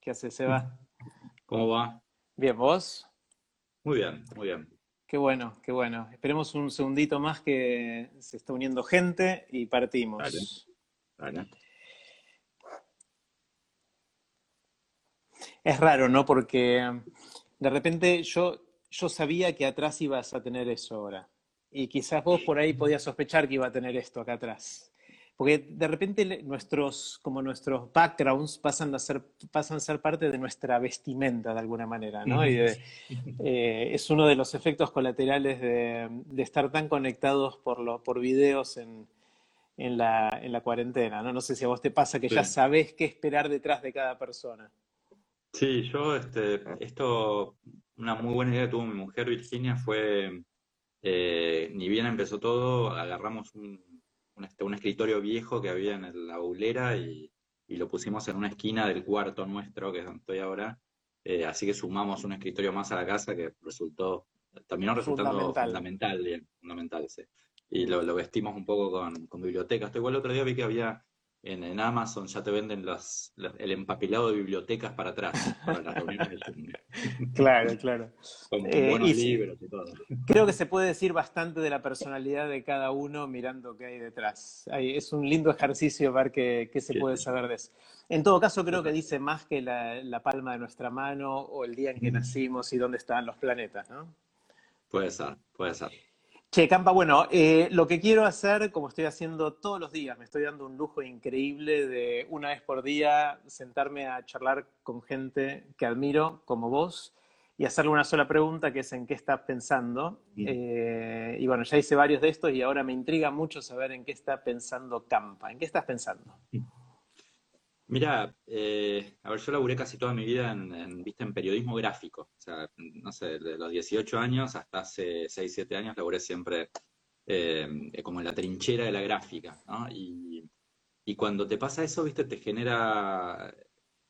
¿Qué hace, Seba? ¿Cómo va? Bien, ¿vos? Muy bien, muy bien. Qué bueno, qué bueno. Esperemos un segundito más que se está uniendo gente y partimos. Es raro, ¿no? Porque de repente yo, yo sabía que atrás ibas a tener eso ahora. Y quizás vos por ahí podías sospechar que iba a tener esto acá atrás porque de repente nuestros, como nuestros backgrounds pasan a ser, pasan a ser parte de nuestra vestimenta de alguna manera, ¿no? Y eh, es uno de los efectos colaterales de, estar tan conectados por, lo, por videos en, en, la, en la cuarentena, ¿no? No sé si a vos te pasa que ya sabés qué esperar detrás de cada persona. Sí, yo, este, esto, una muy buena idea que tuvo mi mujer Virginia fue, eh, ni bien empezó todo, agarramos un un, este, un escritorio viejo que había en la aulera y, lo pusimos en una esquina del cuarto nuestro, que es donde estoy ahora. Eh, así que sumamos un escritorio más a la casa que resultó, terminó resultando fundamental, fundamental, sí. Y lo, vestimos un poco con, con bibliotecas. Esto igual el otro día vi que había en, Amazon ya te venden el empapelado de bibliotecas para atrás, para las reuniones Claro, claro. Con eh, buenos libros y todo. Creo que se puede decir bastante de la personalidad de cada uno mirando qué hay detrás. es un lindo ejercicio ver qué, se puede saber de eso. En todo caso, creo que dice más que la, la, palma de nuestra mano o el día en que nacimos y dónde están los planetas, ¿no? Puede ser, puede ser. Che, Campa, bueno, eh, lo que quiero hacer, como estoy haciendo todos los días, me estoy dando un lujo increíble de una vez por día sentarme a charlar con gente que admiro, como vos, y hacerle una sola pregunta, que es en qué estás pensando. Eh, y bueno, ya hice varios de estos y ahora me intriga mucho saber en qué está pensando Campa. ¿En qué estás pensando? Mira, eh, a ver, yo laburé casi toda mi vida en, en periodismo gráfico. O sea, no sé, de los 18 años hasta hace 6, 7 años laburé siempre eh, como en la trinchera de la gráfica, ¿no? Y, cuando te pasa eso, viste, te genera,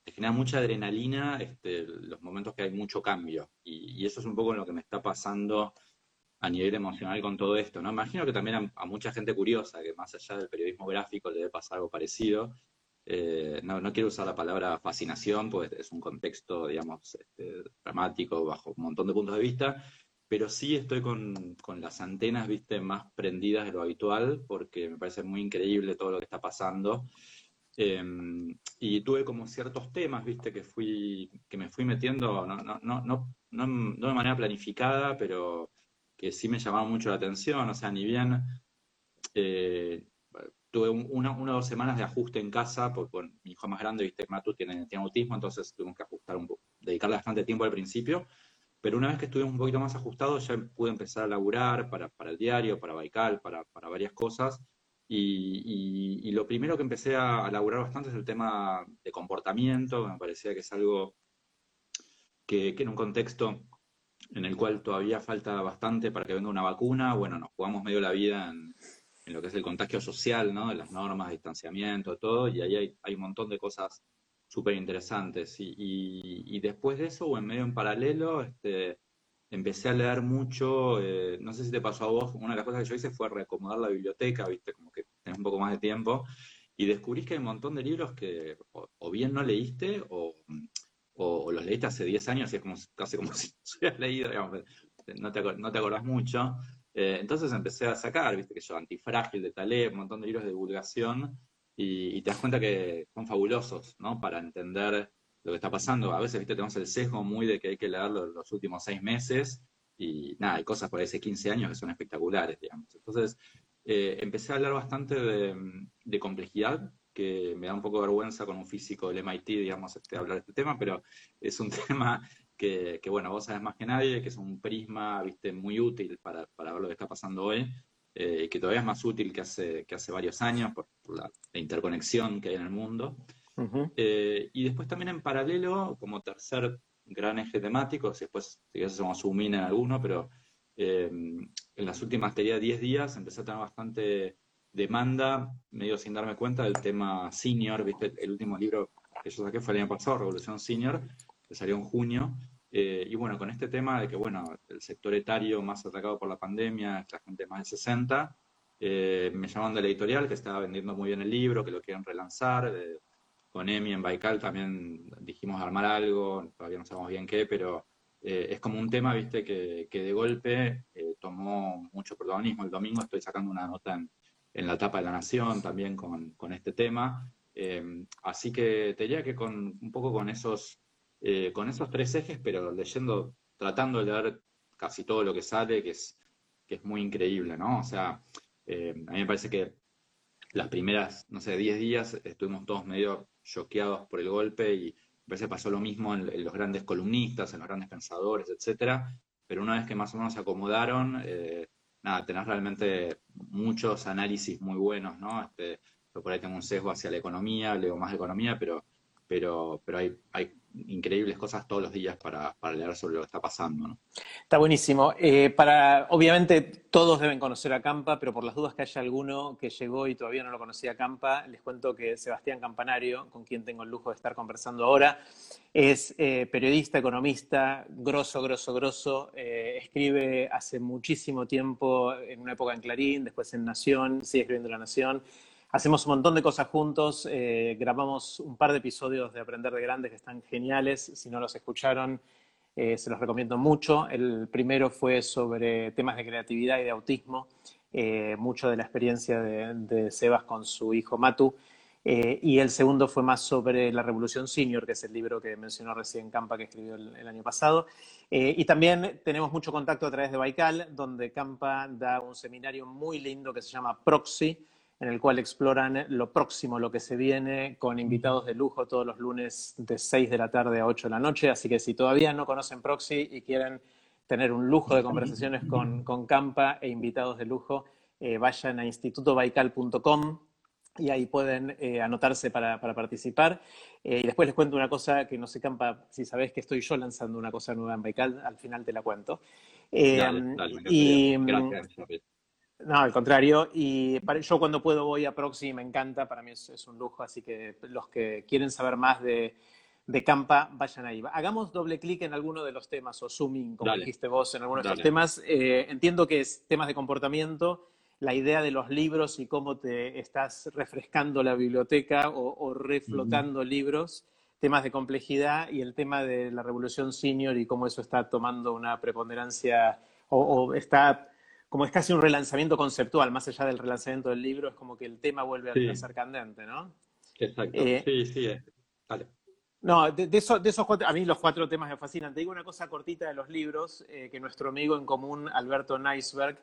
te genera mucha adrenalina este, los momentos que hay mucho cambio. Y, eso es un poco lo que me está pasando a nivel emocional con todo esto, ¿no? Imagino que también a mucha gente curiosa, que más allá del periodismo gráfico le debe pasar algo parecido eh, no, quiero usar la palabra fascinación, pues es un contexto, digamos, este, dramático bajo un montón de puntos de vista, pero sí estoy con, las antenas, viste, más prendidas de lo habitual, porque me parece muy increíble todo lo que está pasando. Em, y tuve como ciertos temas, viste, que fui, que me fui metiendo, no, no, no, no, no de manera planificada, pero que sí me llamaban mucho la atención, o sea, ni bien eh, tuve una, o dos semanas de ajuste en casa, porque mi hijo más grande, viste, Matu tiene, tiene autismo, entonces tuvimos que ajustar un poco, dedicarle bastante tiempo al principio, pero una vez que estuvimos un poquito más ajustados, ya pude empezar a laburar para, para el diario, para Baikal, para, para varias cosas, y, y, lo primero que empecé a, a, laburar bastante es el tema de comportamiento, me parecía que es algo que, que en un contexto en el cual todavía falta bastante para que venga una vacuna, bueno, nos jugamos medio la vida en en lo que es el contagio social, ¿no? De las normas, distanciamiento, todo, y ahí hay, hay un montón de cosas súper interesantes. Y, y, después de eso, o en medio en paralelo, este, empecé a leer mucho, eh, no sé si te pasó a vos, una de las cosas que yo hice fue reacomodar la biblioteca, viste, como que tenés un poco más de tiempo, y descubrís que hay un montón de libros que o, bien no leíste, o, o, los leíste hace 10 años y es como, casi como si los hubieras leído, digamos, no te, no te acordás mucho. Eh, entonces empecé a sacar, viste que yo, Antifrágil de Taleb, un montón de libros de divulgación, y, te das cuenta que son fabulosos, ¿no? Para entender lo que está pasando. A veces, viste, tenemos el sesgo muy de que hay que leer los, últimos seis meses y nada, hay cosas por hace 15 años que son espectaculares, digamos. Entonces, eh, empecé a hablar bastante de, complejidad, que me da un poco de vergüenza con un físico del MIT, digamos, este, hablar de este tema, pero es un tema que, bueno, vos sabes más que nadie, que es un prisma, viste, muy útil para, para ver lo que está pasando hoy eh, que todavía es más útil que hace, que hace varios años por, la, interconexión que hay en el mundo. Eh, y después también en paralelo, como tercer gran eje temático, si después si hacemos zoom in en alguno, pero eh, en las últimas, 10 días empecé a tener bastante demanda, medio sin darme cuenta, del tema senior, ¿viste? El último libro que yo saqué fue el año pasado, Revolución Senior, que salió en junio, eh, y bueno, con este tema de que, bueno, el sector etario más atacado por la pandemia es la gente más de 60, eh, me llamaron de la editorial que estaba vendiendo muy bien el libro, que lo quieren relanzar. con Emi en Baikal también dijimos armar algo, todavía no sabemos bien qué, pero eh, es como un tema, viste, que, que de golpe tomó mucho protagonismo. El domingo estoy sacando una nota en, en la tapa de la Nación también con, con este tema. así que te diría que con un poco con esos eh, con esos tres ejes, pero leyendo, tratando de leer casi todo lo que sale, que es, que es muy increíble, ¿no? O sea, eh, a mí me parece que las primeras, no sé, 10 días estuvimos todos medio choqueados por el golpe y parece que pasó lo mismo en, los grandes columnistas, en los grandes pensadores, etcétera, pero una vez que más o menos se acomodaron, eh, nada, tenés realmente muchos análisis muy buenos, ¿no? Este, yo por ahí tengo un sesgo hacia la economía, leo más economía, pero, pero, pero hay, increíbles cosas todos los días para, leer sobre lo que está pasando. Está buenísimo. Eh, para, obviamente todos deben conocer a Campa, pero por las dudas que haya alguno que llegó y todavía no lo conocía a Campa, les cuento que Sebastián Campanario, con quien tengo el lujo de estar conversando ahora, es eh, periodista, economista, grosso, grosso, grosso. Eh, escribe hace muchísimo tiempo, en una época en Clarín, después en Nación, sigue escribiendo en La Nación. Hacemos un montón de cosas juntos, eh, grabamos un par de episodios de Aprender de Grandes que están geniales, si no los escucharon, eh, se los recomiendo mucho. El primero fue sobre temas de creatividad y de autismo, eh, mucho de la experiencia de, Sebas con su hijo Matu. y el segundo fue más sobre la Revolución Senior, que es el libro que mencionó recién Campa, que escribió el, año pasado. y también tenemos mucho contacto a través de Baikal, donde Campa da un seminario muy lindo que se llama Proxy, en el cual exploran lo próximo, lo que se viene, con invitados de lujo todos los lunes de 6 de la tarde a 8 de la noche. Así que si todavía no conocen Proxy y quieren tener un lujo de conversaciones con, con Campa e invitados de lujo, eh, vayan a institutobaical.com y ahí pueden eh, anotarse para, participar. Eh, y después les cuento una cosa que no sé, Campa, si sabés que estoy yo lanzando una cosa nueva en Baikal, al final te la cuento. y, Gracias, no, al contrario. Y yo cuando puedo voy a Proxy, me encanta, para mí es, un lujo, así que los que quieren saber más de, de Campa, vayan ahí. Hagamos doble clic en alguno de los temas, o zooming, como dijiste vos, en algunos de los temas. Eh, entiendo que es temas de comportamiento, la idea de los libros y cómo te estás refrescando la biblioteca o, reflotando libros, temas de complejidad y el tema de la revolución senior y cómo eso está tomando una preponderancia o está como es casi un relanzamiento conceptual, más allá del relanzamiento del libro, es como que el tema vuelve a ser candente, ¿no? Exacto. Eh, sí, sí, eh, vale. No, de, esos cuatro, a mí los cuatro temas me fascinan. Te digo una cosa cortita de los libros, eh, que nuestro amigo en común, Alberto Neisberg,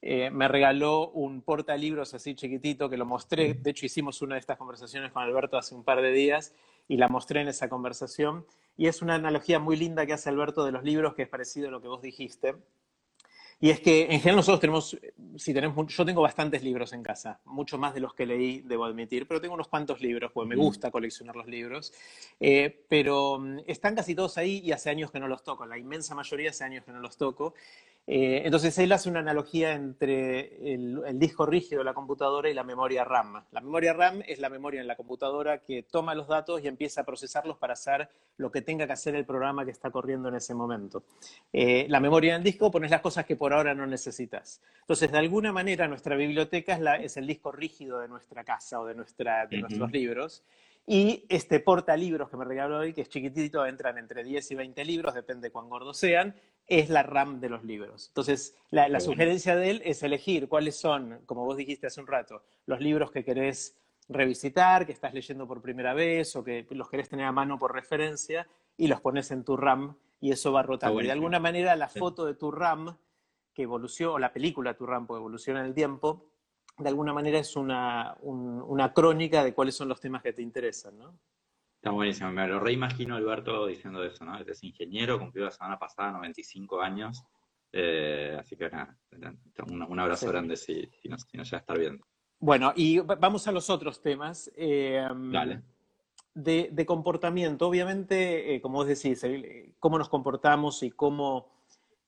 me regaló un portalibros así chiquitito que lo mostré. De hecho, hicimos una de estas conversaciones con Alberto hace un par de días y la mostré en esa conversación. Y es una analogía muy linda que hace Alberto de los libros, que es parecido a lo que vos dijiste. Y es que en general nosotros tenemos, si tenemos, yo tengo bastantes libros en casa, mucho más de los que leí, debo admitir, pero tengo unos cuantos libros, porque me gusta coleccionar los libros, eh, pero mm, están casi todos ahí y hace años que no los toco, la inmensa mayoría hace años que no los toco. Eh, entonces él hace una analogía entre el, el, disco rígido de la computadora y la memoria RAM. La memoria RAM es la memoria en la computadora que toma los datos y empieza a procesarlos para hacer lo que tenga que hacer el programa que está corriendo en ese momento. Eh, la memoria en el disco pones las cosas que por ahora no necesitas. Entonces, de alguna manera, nuestra biblioteca es, la, es el disco rígido de nuestra casa o de, nuestra, de nuestros libros. Y este portalibros que me regaló hoy, que es chiquitito, entran entre 10 y 20 libros, depende cuán gordos sean, es la RAM de los libros. Entonces, la, sugerencia de él es elegir cuáles son, como vos dijiste hace un rato, los libros que querés revisitar, que estás leyendo por primera vez o que los querés tener a mano por referencia y los pones en tu RAM y eso va rotando. Y de alguna manera la foto de tu RAM que evoluciona, o la película Tu RAM, que evoluciona en el tiempo, de alguna manera es una, una crónica de cuáles son los temas que te interesan, ¿no? Está buenísimo, me lo reimagino Alberto diciendo eso, ¿no? Es ingeniero, cumplió la semana pasada 95 años, eh, así que nada, un, abrazo grande si, si, nos, si, ya estar viendo. Bueno, y vamos a los otros temas. Eh, Dale. De, de, comportamiento, obviamente, eh, como vos decís, cómo nos comportamos y cómo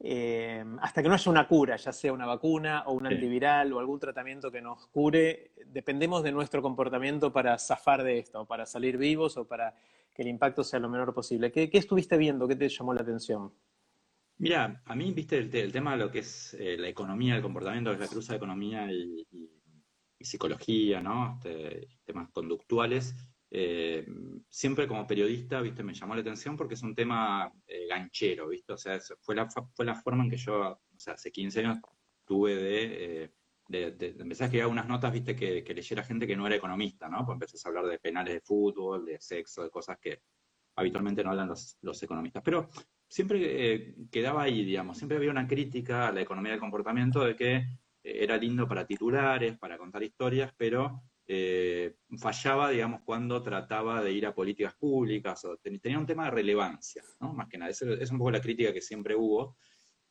eh, hasta que no haya una cura, ya sea una vacuna o un antiviral o algún tratamiento que nos cure, dependemos de nuestro comportamiento para zafar de esto, para salir vivos o para que el impacto sea lo menor posible. ¿Qué, estuviste viendo? ¿Qué te llamó la atención? Mira, a mí, viste, el, tema de lo que es eh, la economía, el comportamiento, es la cruza de economía y, psicología, ¿no? Este, temas conductuales, eh, siempre como periodista, viste, me llamó la atención porque es un tema eh, ganchero, viste, o sea, fue la, fue la forma en que yo, o sea, hace 15 años tuve de, eh, empezar a escribir unas notas, viste, que, leyera gente que no era economista, ¿no? Pues a hablar de penales de fútbol, de sexo, de cosas que habitualmente no hablan los, los economistas. Pero siempre quedaba ahí, digamos, siempre había una crítica a la economía del comportamiento de que era lindo para titulares, para contar historias, pero eh, fallaba, digamos, cuando trataba de ir a políticas públicas, o tenía un tema de relevancia, ¿no? Más que nada, es, es un poco la crítica que siempre hubo.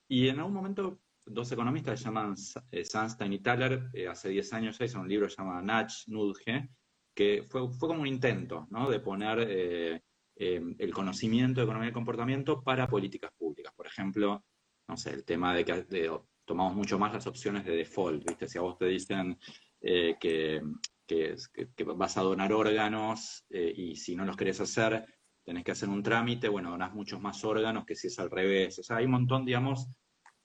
Y en algún momento, dos economistas se llaman eh, Sunstein y Thaler, eh, hace 10 años ya hicieron un libro llamado Natch, Nudge, que fue, fue como un intento, ¿no? De poner el conocimiento de economía y comportamiento para políticas públicas. Por ejemplo, no sé, el tema de que tomamos mucho más las opciones de default, ¿viste? Si a vos te dicen que que, vas a donar órganos eh, y si no los querés hacer, tenés que hacer un trámite, bueno, donás muchos más órganos que si es al revés. O sea, hay un montón, digamos,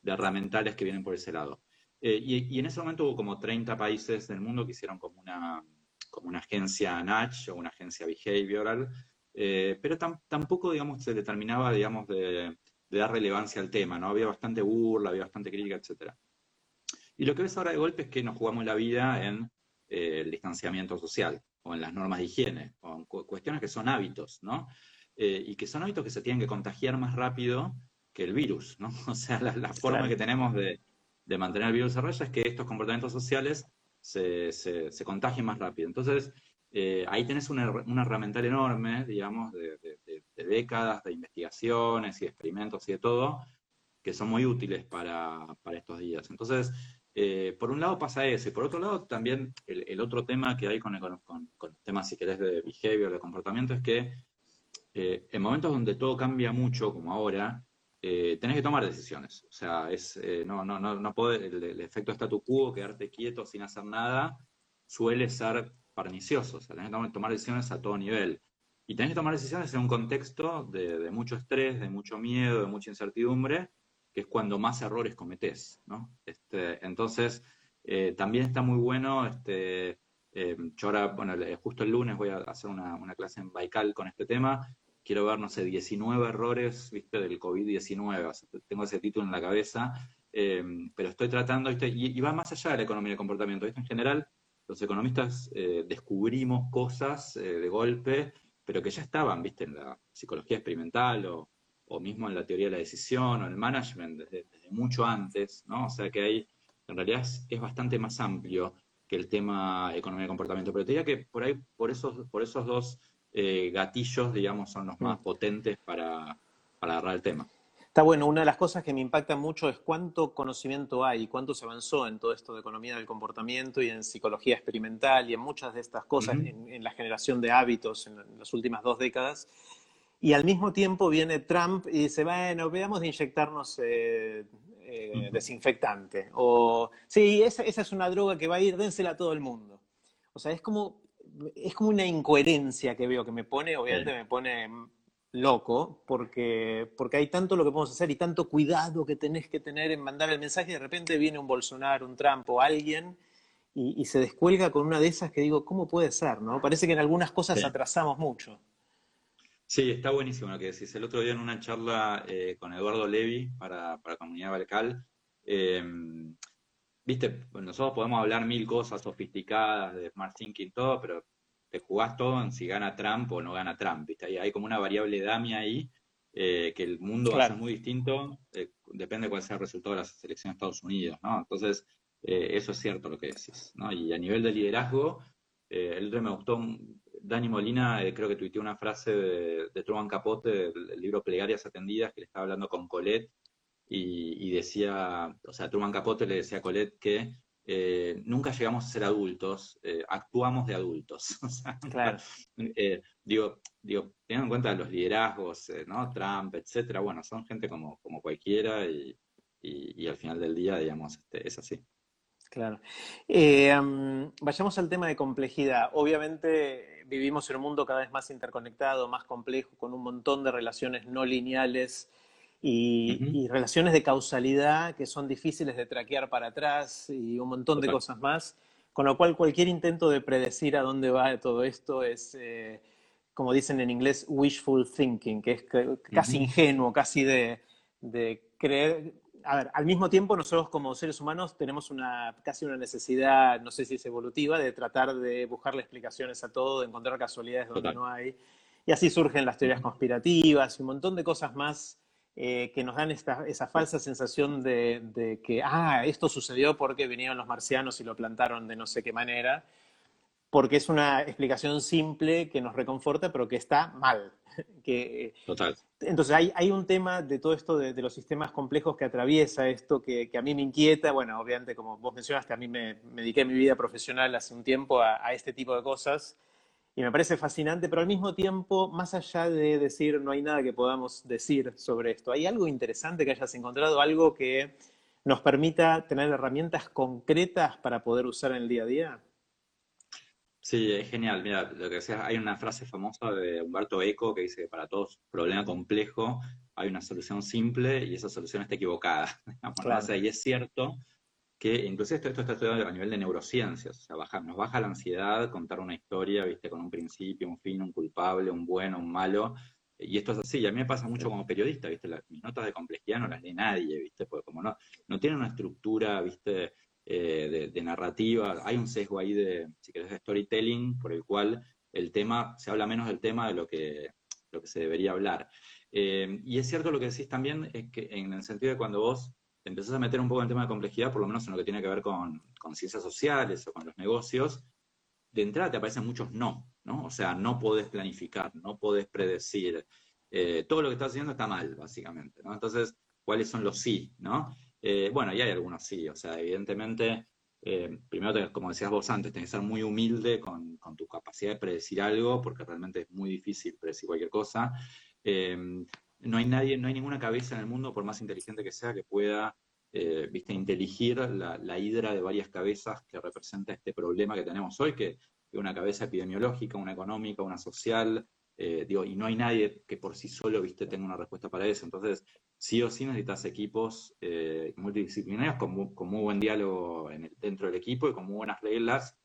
de herramientales que vienen por ese lado. Eh, y, en ese momento hubo como 30 países del mundo que hicieron como una, como una agencia Natch o una agencia behavioral, eh, pero tampoco, digamos, se determinaba, digamos, de, de, dar relevancia al tema, ¿no? Había bastante burla, había bastante crítica, etc. Y lo que ves ahora de golpe es que nos jugamos la vida en el distanciamiento social o en las normas de higiene, o en cuestiones que son hábitos, ¿no? Eh, y que son hábitos que se tienen que contagiar más rápido que el virus, ¿no? O sea, la, forma que tenemos de, mantener el virus a raya es que estos comportamientos sociales se, se, contagien más rápido. Entonces, eh, ahí tenés una, una, herramienta enorme, digamos, de, de, décadas de investigaciones y experimentos y de todo, que son muy útiles para, para estos días. Entonces, eh, por un lado pasa eso, y por otro lado también el, otro tema que hay con, con, con, temas, si querés, de behavior, de comportamiento, es que eh, en momentos donde todo cambia mucho, como ahora, eh, tenés que tomar decisiones. O sea, es, no, no, no, no puede, el, efecto statu quo, quedarte quieto sin hacer nada, suele ser pernicioso. O sea, tenés que tomar decisiones a todo nivel. Y tenés que tomar decisiones en un contexto de mucho estrés, de mucho miedo, de mucha incertidumbre, que es cuando más errores cometés, ¿no? Este, entonces, eh, también está muy bueno, este, eh, yo ahora, bueno, justo el lunes voy a hacer una, clase en Baikal con este tema, quiero ver, no sé, 19 errores, viste, del COVID-19, tengo ese título en la cabeza, eh, pero estoy tratando, ¿viste? Y, va más allá de la economía de comportamiento, ¿viste? En general, los economistas descubrimos cosas de golpe, pero que ya estaban, viste, en la psicología experimental o o mismo en la teoría de la decisión o en el management desde, mucho antes, ¿no? O sea que ahí en realidad es, bastante más amplio que el tema economía y comportamiento. Pero te diría que por ahí, por esos, por esos dos eh, gatillos, digamos, son los más mm. potentes para, para agarrar el tema. Está bueno, una de las cosas que me impacta mucho es cuánto conocimiento hay, cuánto se avanzó en todo esto de economía del comportamiento y en psicología experimental y en muchas de estas cosas, en, la generación de hábitos en las últimas dos décadas. Y al mismo tiempo viene Trump y dice, bueno, veamos de inyectarnos eh, eh, desinfectante. O, sí, esa, esa, es una droga que va a ir, dénsela a todo el mundo. O sea, es como, es como una incoherencia que veo que me pone, obviamente me pone loco, porque, porque hay tanto lo que podemos hacer y tanto cuidado que tenés que tener en mandar el mensaje y de repente viene un Bolsonaro, un Trump o alguien y, y se descuelga con una de esas que digo, ¿cómo puede ser? no Parece que en algunas cosas atrasamos mucho. Sí, está buenísimo lo que decís. El otro día en una charla eh, con Eduardo Levi para, para Comunidad Balcal, em, viste, nosotros podemos hablar mil cosas sofisticadas de Smart Thinking y todo, pero te jugás todo en si gana Trump o no gana Trump, ¿viste? Hay, hay como una variable DAMI ahí, eh, que el mundo va a ser muy distinto, eh, depende de cuál sea el resultado de las elecciones de Estados Unidos, ¿no? Entonces, eso es cierto lo que decís, ¿no? Y a nivel de liderazgo, el otro me gustó, Dani Molina creo que tuiteó una frase de, Truman Capote, del, libro Plegarias Atendidas, que le estaba hablando con Colette, y, y decía, o sea, Truman Capote le decía a Colette que eh, nunca llegamos a ser adultos, eh, actuamos de adultos. claro. Eh, digo, digo, teniendo en cuenta los liderazgos, ¿no? Trump, etcétera, bueno, son gente como, como cualquiera y, al final del día, digamos, este, es así. Claro. vayamos al tema de complejidad. Obviamente vivimos en un mundo cada vez más interconectado, más complejo, con un montón de relaciones no lineales y, relaciones de causalidad que son difíciles de traquear para atrás y un montón de cosas más. Con lo cual, cualquier intento de predecir a dónde va todo esto es, eh, como dicen en inglés, wishful thinking, que es casi ingenuo, casi de, creer. A ver, al mismo tiempo, nosotros como seres humanos tenemos una, casi una necesidad, no sé si es evolutiva, de tratar de buscarle explicaciones a todo, de encontrar casualidades donde no hay. Y así surgen las teorías conspirativas y un montón de cosas más eh, que nos dan esa falsa sensación de, que, ah, esto sucedió porque vinieron los marcianos y lo plantaron de no sé qué manera, porque es una explicación simple que nos reconforta, pero que está mal. que, Total. Entonces hay, hay, un tema de todo esto de, los sistemas complejos que atraviesa esto, que, que, a mí me inquieta. Bueno, obviamente, como vos mencionaste, a mí me, me dediqué mi vida profesional hace un tiempo a, a este tipo de cosas y me parece fascinante, pero al mismo tiempo, más allá de decir no hay nada que podamos decir sobre esto, ¿hay algo interesante que hayas encontrado, algo que nos permita tener herramientas concretas para poder usar en el día a día? Sí, es genial. Mira, lo que decía, hay una frase famosa de Humberto Eco que dice que para todo problema complejo hay una solución simple y esa solución está equivocada. y es cierto que incluso esto, esto está estudiado a nivel de neurociencias, o sea, baja, nos baja la ansiedad contar una historia, viste, con un principio, un fin, un culpable, un bueno, un malo, y esto es así, y a mí me pasa mucho como periodista, viste, las, mis notas de complejidad no las lee nadie, viste, porque como no, no tienen una estructura, viste, eh, de, narrativa, hay un sesgo ahí de, si querés, de storytelling, por el cual el tema, se habla menos del tema de lo que, lo que se debería hablar. Eh, y es cierto lo que decís también, es que en el sentido de cuando vos te empezás a meter un poco en el tema de complejidad, por lo menos en lo que tiene que ver con, ciencias sociales o con los negocios, de entrada te aparecen muchos no, ¿no? O sea, no podés planificar, no podés predecir. Eh, todo lo que estás haciendo está mal, básicamente. Entonces, ¿cuáles son los sí, ¿no? Eh, bueno, y hay algunos sí, o sea, evidentemente, eh, primero, como decías vos antes, tenés que ser muy humilde con, con, tu capacidad de predecir algo, porque realmente es muy difícil predecir cualquier cosa. No hay nadie, no hay ninguna cabeza en el mundo, por más inteligente que sea, que pueda, eh, viste, inteligir la, hidra de varias cabezas que representa este problema que tenemos hoy, que es una cabeza epidemiológica, una económica, una social, eh, digo, y no hay nadie que por sí solo, viste, tenga una respuesta para eso. Entonces, sí o sí necesitas equipos eh, multidisciplinarios con, muy buen diálogo dentro del equipo y con muy buenas reglas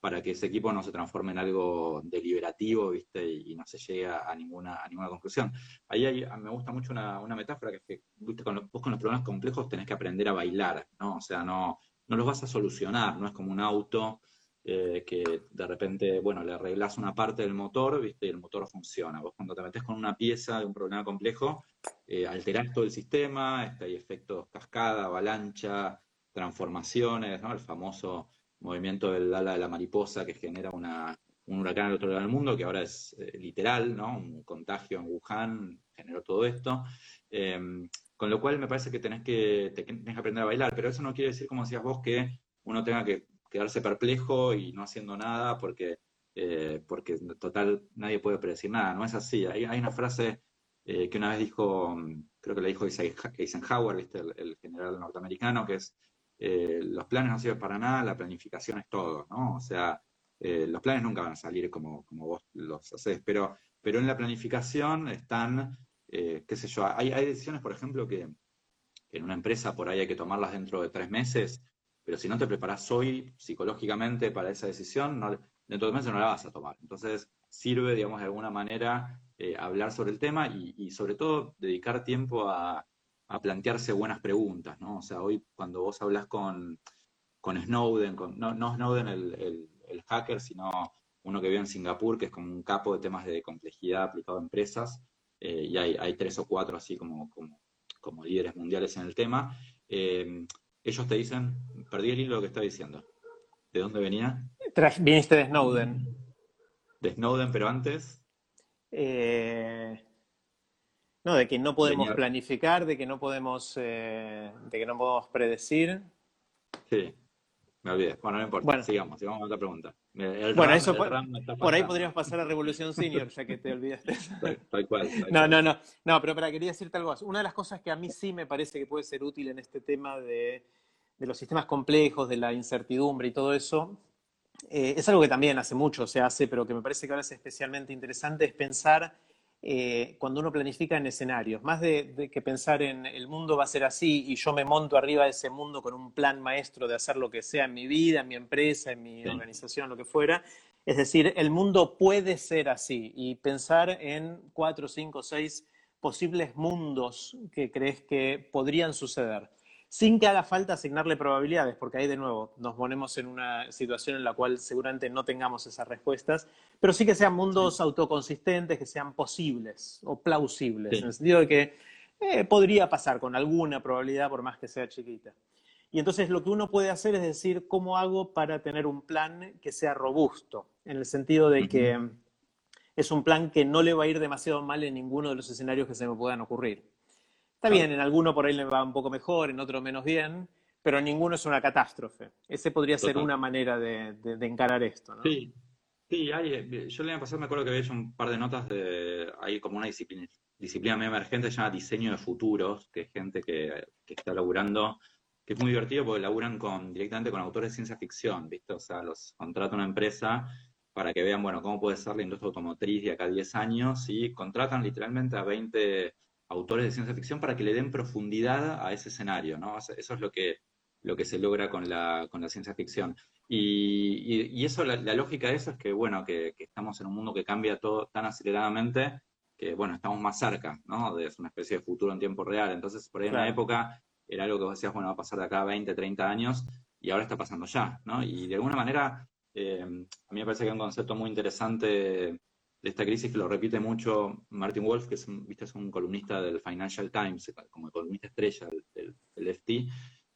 para que ese equipo no se transforme en algo deliberativo, ¿viste? Y, no se llegue a, ninguna, a ninguna conclusión. Ahí me gusta mucho una, metáfora que es que. Con los, vos con los problemas complejos tenés que aprender a bailar, ¿no? O sea, no, no los vas a solucionar, no es como un auto eh, que de repente, bueno, le arreglas una parte del motor, ¿viste? Y el motor funciona. Vos cuando te metes con una pieza de un problema complejo, eh, alterás todo el sistema, hay efectos cascada, avalancha, transformaciones, ¿no? El famoso movimiento del ala de la mariposa que genera una, un huracán al otro lado del mundo, que ahora es eh, literal, ¿no? Un contagio en Wuhan generó todo esto. Em, con lo cual me parece que tenés que, tenés que aprender a bailar, pero eso no quiere decir, como decías vos, que uno tenga que quedarse perplejo y no haciendo nada porque, eh, porque total nadie puede predecir nada. No es así. Hay, hay una frase eh, que una vez dijo, creo que la dijo Eisenhower, ¿viste? el general norteamericano, que es eh, los planes no sirven para nada, la planificación es todo, ¿no? O sea, los planes nunca van a salir como, como vos los haces, pero, pero en la planificación están, qué sé yo, hay, hay, decisiones, por ejemplo, que, en una empresa por ahí hay que tomarlas dentro de tres meses, pero si no te preparas hoy psicológicamente para esa decisión, dentro de meses no la vas a tomar. Entonces, sirve, digamos, de alguna manera hablar sobre el tema y sobre todo dedicar tiempo a plantearse buenas preguntas, ¿no? O sea, hoy cuando vos hablas con, con Snowden, no, no Snowden el, hacker, sino uno que vive en Singapur, que es como un capo de temas de complejidad aplicado a empresas, eh, y hay, hay, tres o cuatro así como, como, como líderes mundiales en el tema. Eh, ellos te dicen, perdí el hilo de lo que estaba diciendo. ¿De dónde venía? Viniste de Snowden. De Snowden, pero antes. Eh, no, de que no podemos planificar, de que no podemos, de que no podemos predecir. Sí, me olvidé. Bueno, no importa. Sigamos, sigamos con otra pregunta. Bueno, eso por, ahí podríamos pasar a Revolución Senior, ya que te olvidaste. Tal, cual. no, no, no. No, pero para, quería decirte algo más. Una de las cosas que a mí sí me parece que puede ser útil en este tema de, los sistemas complejos, de la incertidumbre y todo eso, eh, es algo que también hace mucho se hace, pero que me parece que ahora es especialmente interesante, es pensar eh, cuando uno planifica en escenarios, más de, que pensar en el mundo va a ser así y yo me monto arriba de ese mundo con un plan maestro de hacer lo que sea en mi vida, en mi empresa, en mi organización, lo que fuera. Es decir, el mundo puede ser así y pensar en cuatro, cinco, seis posibles mundos que crees que podrían suceder sin que haga falta asignarle probabilidades, porque ahí de nuevo nos ponemos en una situación en la cual seguramente no tengamos esas respuestas, pero sí que sean mundos autoconsistentes, que sean posibles o plausibles, en el sentido de que eh, podría pasar con alguna probabilidad, por más que sea chiquita. Y entonces lo que uno puede hacer es decir, ¿cómo hago para tener un plan que sea robusto? En el sentido de que es un plan que no le va a ir demasiado mal en ninguno de los escenarios que se me puedan ocurrir. Está bien, en alguno por ahí le va un poco mejor, en otro menos bien, pero ninguno es una catástrofe. Ese podría ser una manera de, encarar esto, ¿no? Sí, sí hay, eh, yo el año pasado me acuerdo que había hecho un par de notas de, hay como una disciplina, disciplina medio emergente, se llama diseño de futuros, que es gente que, está laburando, que es muy divertido porque laburan con, directamente con autores de ciencia ficción, ¿viste? O sea, los contrata una empresa para que vean, bueno, cómo puede ser la industria automotriz de acá a 10 años y contratan literalmente a 20 autores de ciencia ficción para que le den profundidad a ese escenario, ¿no? Eso es lo que, lo que se logra con la, con la ciencia ficción. Y, eso, la, lógica de eso es que, bueno, que, estamos en un mundo que cambia todo tan aceleradamente que, bueno, estamos más cerca, ¿no? De una especie de futuro en tiempo real. Entonces, por ahí en una época era algo que vos decías, bueno, va a pasar de acá a 20, 30 años, y ahora está pasando ya, ¿no? Y de alguna manera, eh, a mí me parece que hay un concepto muy interesante esta crisis que lo repite mucho Martin Wolf, que es un, ¿viste? es un columnista del Financial Times, como columnista estrella del, FT,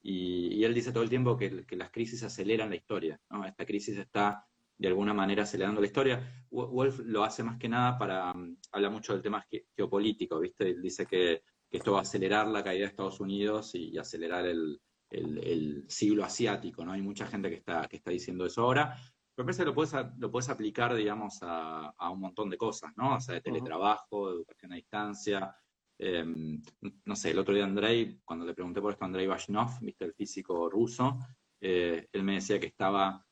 y, él dice todo el tiempo que, las crisis aceleran la historia. ¿no? Esta crisis está de alguna manera acelerando la historia. Wolf lo hace más que nada para, um, habla mucho del tema geopolítico, ¿viste? Él dice que, esto va a acelerar la caída de Estados Unidos y, acelerar el, el, siglo asiático, ¿no? Hay mucha gente que está, que está diciendo eso ahora. Pero parece que lo puedes, lo puedes aplicar, digamos, a, un montón de cosas, ¿no? O sea, de teletrabajo, de educación a distancia. Em, no sé, el otro día Andrei, cuando le pregunté por esto a Andrei Vashnov, viste, el físico ruso, eh, él me decía que estaba,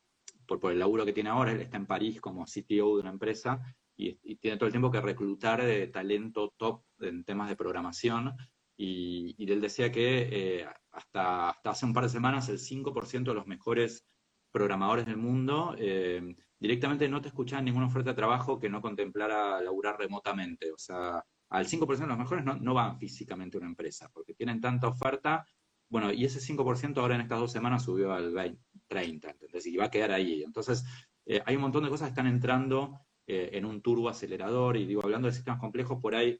por, por el laburo que tiene ahora, él está en París como CTO de una empresa y, tiene todo el tiempo que reclutar de talento top en temas de programación. Y, él decía que eh, hasta, hasta hace un par de semanas el 5% de los mejores programadores del mundo, eh, directamente no te escuchaban ninguna oferta de trabajo que no contemplara laburar remotamente. O sea, al 5% de los mejores no, van físicamente a una empresa, porque tienen tanta oferta. Bueno, y ese 5% ahora en estas dos semanas subió al 20, 30, ¿entendés? Y va a quedar ahí. Entonces, eh, hay un montón de cosas que están entrando eh, en un turbo acelerador, y digo, hablando de sistemas complejos, por ahí,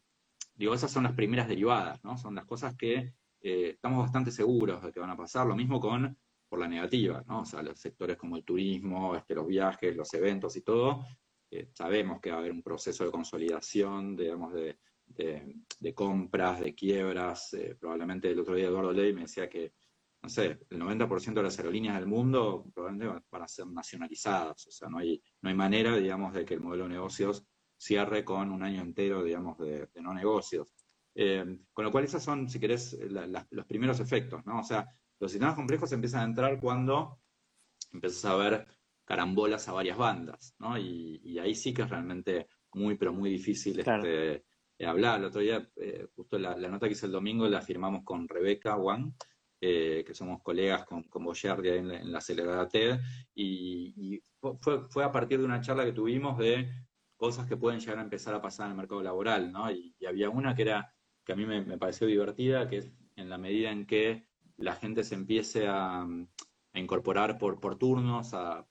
digo, esas son las primeras derivadas, ¿no? Son las cosas que estamos bastante seguros de que van a pasar. Lo mismo con por la negativa, ¿no? O sea, los sectores como el turismo, este, los viajes, los eventos y todo, eh, sabemos que va a haber un proceso de consolidación, digamos, de, compras, de quiebras. Eh, probablemente el otro día Eduardo Ley me decía que, no sé, el 90% de las aerolíneas del mundo probablemente van a ser nacionalizadas. O sea, no hay, no hay manera, digamos, de que el modelo de negocios cierre con un año entero, digamos, de, no negocios. Eh, con lo cual, esos son, si querés, los primeros efectos, ¿no? O sea, los sistemas complejos empiezan a entrar cuando empiezas a ver carambolas a varias bandas, ¿no? Y, ahí sí que es realmente muy, pero muy difícil este, hablar. El otro día, eh, justo la, nota que hice el domingo la firmamos con Rebeca Wang, eh, que somos colegas con, con Boyardi en, la, en la TED, y, fue, a partir de una charla que tuvimos de cosas que pueden llegar a empezar a pasar en el mercado laboral, ¿no? Y, había una que era, que a mí me, me pareció divertida, que es en la medida en que la gente se empiece a, incorporar por, turnos al,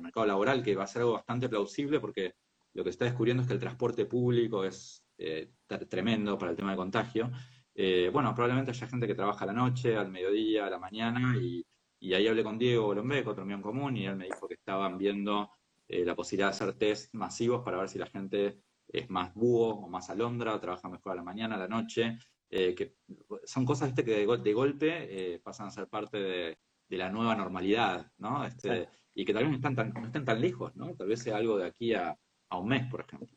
mercado laboral, que va a ser algo bastante plausible porque lo que se está descubriendo es que el transporte público es eh, tremendo para el tema de contagio. Eh, bueno, probablemente haya gente que trabaja a la noche, al mediodía, a la mañana, y, ahí hablé con Diego Bolombeco, otro mío en común, y él me dijo que estaban viendo eh, la posibilidad de hacer test masivos para ver si la gente es más búho o más alondra, trabaja mejor a la mañana, a la noche, que son cosas este, que de, golpe pasan a ser parte de, la nueva normalidad, ¿no? Este, Y que tal vez no están tan, no estén tan lejos, ¿no? Tal vez sea algo de aquí a, a un mes, por ejemplo.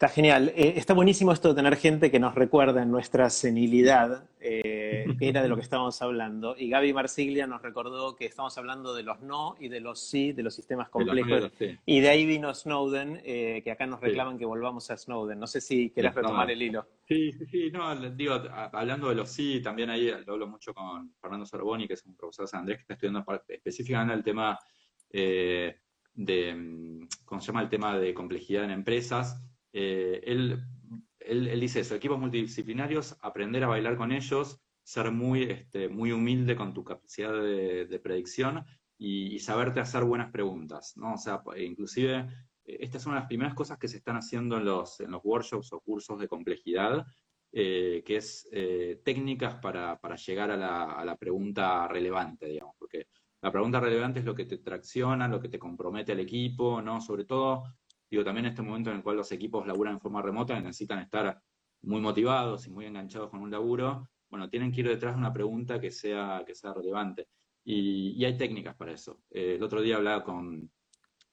Está genial. Eh, está buenísimo esto de tener gente que nos recuerda en nuestra senilidad, eh, que era de lo que estábamos hablando. Y Gaby Marsiglia nos recordó que estamos hablando de los no y de los sí, de los sistemas complejos. Y de ahí vino Snowden, eh, que acá nos reclaman que volvamos a Snowden. No sé si querés retomar el hilo. Sí, sí, no, digo, hablando de los sí, también ahí lo hablo mucho con Fernando Sorboni, que es un profesor de San Andrés que está estudiando específicamente el tema de, mm, ¿cómo se llama? El tema de complejidad en empresas. Eh, él, él, dice eso, equipos multidisciplinarios, aprender a bailar con ellos, ser muy, este, muy humilde con tu capacidad de, predicción y, saberte hacer buenas preguntas, ¿no? O sea, inclusive, eh, estas son las primeras cosas que se están haciendo en los, en los workshops o cursos de complejidad, eh, que es técnicas para, para llegar a la, a la, pregunta relevante, digamos, porque la pregunta relevante es lo que te tracciona, lo que te compromete al equipo, ¿no? Sobre todo, digo, también en este momento en el cual los equipos laburan en forma remota y necesitan estar muy motivados y muy enganchados con un laburo, bueno, tienen que ir detrás de una pregunta que sea, que sea relevante. Y, hay técnicas para eso. Eh, el otro día hablaba con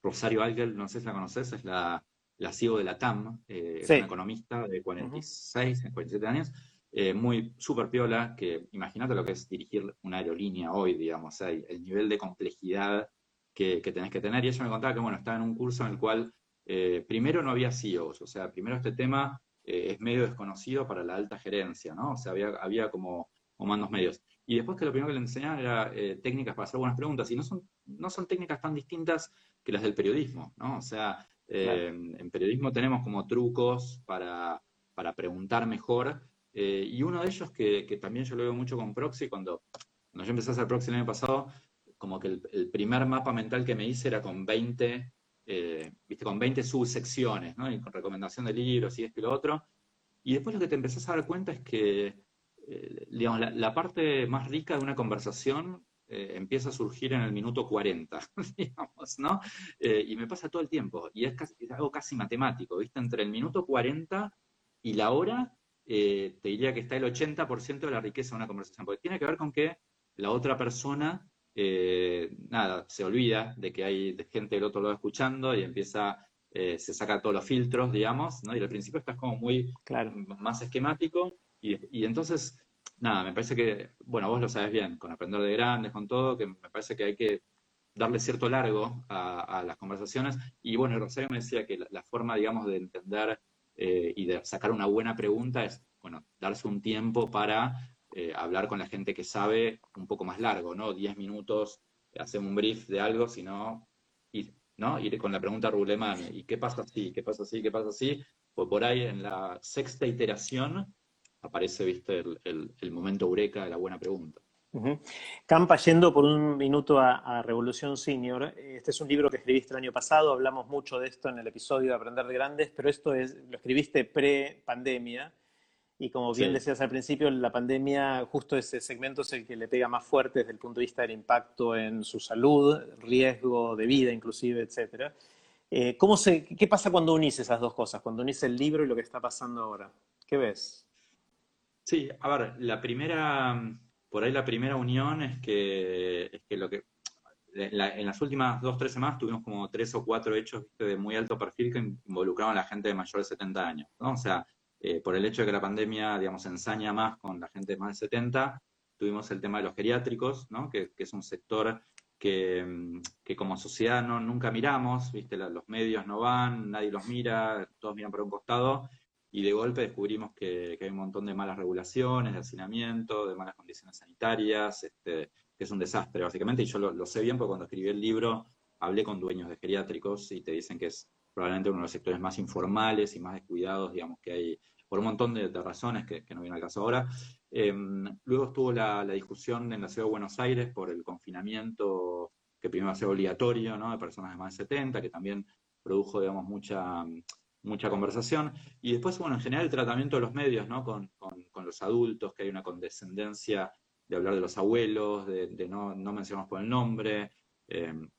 Rosario Algel, no sé si la conoces, es la, la CEO de la TAM, eh, es una economista de 46, 47 años, eh, muy súper piola, que imagínate lo que es dirigir una aerolínea hoy, digamos, el, nivel de complejidad que, tenés que tener. Y ella me contaba que, bueno, estaba en un curso en el cual eh, primero no había CEOs, o sea, primero este tema eh, es medio desconocido para la alta gerencia, ¿no? O sea, había, había como comandos medios. Y después que lo primero que le enseñaban era técnicas para hacer buenas preguntas, y no son, no son técnicas tan distintas que las del periodismo, ¿no? O sea, en periodismo tenemos como trucos para, para preguntar mejor, eh, y uno de ellos que, también yo lo veo mucho con Proxy, cuando, cuando yo empecé a hacer Proxy el año pasado, como que el, primer mapa mental que me hice era con 20, eh, ¿viste? con 20 subsecciones, ¿no? Y con recomendación de libros y esto y lo otro. Y después lo que te empezás a dar cuenta es que, eh, digamos, la, parte más rica de una conversación empieza a surgir en el minuto 40, digamos, ¿no? y me pasa todo el tiempo. Y es, es algo casi matemático, ¿viste? Entre el minuto 40 y la hora eh, te diría que está el 80% de la riqueza de una conversación, porque tiene que ver con que la otra persona, eh, nada, se olvida de que hay gente del otro lado escuchando y empieza, eh, se saca todos los filtros, digamos, ¿no? Y al principio estás como muy claro. más esquemático y, entonces, nada, me parece que, bueno, vos lo sabes bien, con aprender de grandes, con todo, que me parece que hay que darle cierto largo a, las conversaciones. Y bueno, Rosario me decía que la forma, digamos, de entender eh, y de sacar una buena pregunta es, bueno, darse un tiempo para eh, hablar con la gente que sabe un poco más largo, ¿no? Diez minutos, hacer un brief de algo, sino ir, ¿no? Ir con la pregunta Ruleman, ¿y qué pasa así? ¿Qué pasa así? ¿Qué pasa así? Pues por ahí en la sexta iteración aparece, viste, el momento eureka de la buena pregunta. Campa, yendo por un minuto a, Revolución Senior, este es un libro que escribiste el año pasado, hablamos mucho de esto en el episodio de Aprender de Grandes, pero esto es, lo escribiste pre-pandemia, y como bien decías al principio, la pandemia, justo ese segmento es el que le pega más fuerte desde el punto de vista del impacto en su salud, riesgo de vida inclusive, etc. Eh, ¿cómo se, ¿Qué pasa cuando unís esas dos cosas? Cuando unís el libro y lo que está pasando ahora. ¿Qué ves? Sí, a ver, la primera por ahí la primera unión es que, es que lo que en las últimas dos, tres semanas tuvimos como tres o cuatro hechos de muy alto perfil que involucraban a la gente de mayor de 70 años, ¿no? O sea, eh, por el hecho de que la pandemia, digamos, ensaña más con la gente de más de 70, tuvimos el tema de los geriátricos, ¿no? Que, es un sector que, que, como sociedad no, nunca miramos, ¿viste? Los medios no van, nadie los mira, todos miran por un costado, y de golpe descubrimos que, hay un montón de malas regulaciones, de hacinamiento, de malas condiciones sanitarias, este, que es un desastre básicamente, y yo lo, sé bien porque cuando escribí el libro hablé con dueños de geriátricos y te dicen que es probablemente uno de los sectores más informales y más descuidados, digamos, que hay por un montón de, razones que, no viene al caso ahora. Em, luego estuvo la, discusión en la ciudad de Buenos Aires por el confinamiento que primero va a obligatorio, ¿no? De personas de más de 70, que también produjo, digamos, mucha, mucha conversación. Y después, bueno, en general el tratamiento de los medios, ¿no? Con, los adultos, que hay una condescendencia de hablar de los abuelos, de, no, no mencionamos por el nombre. Em,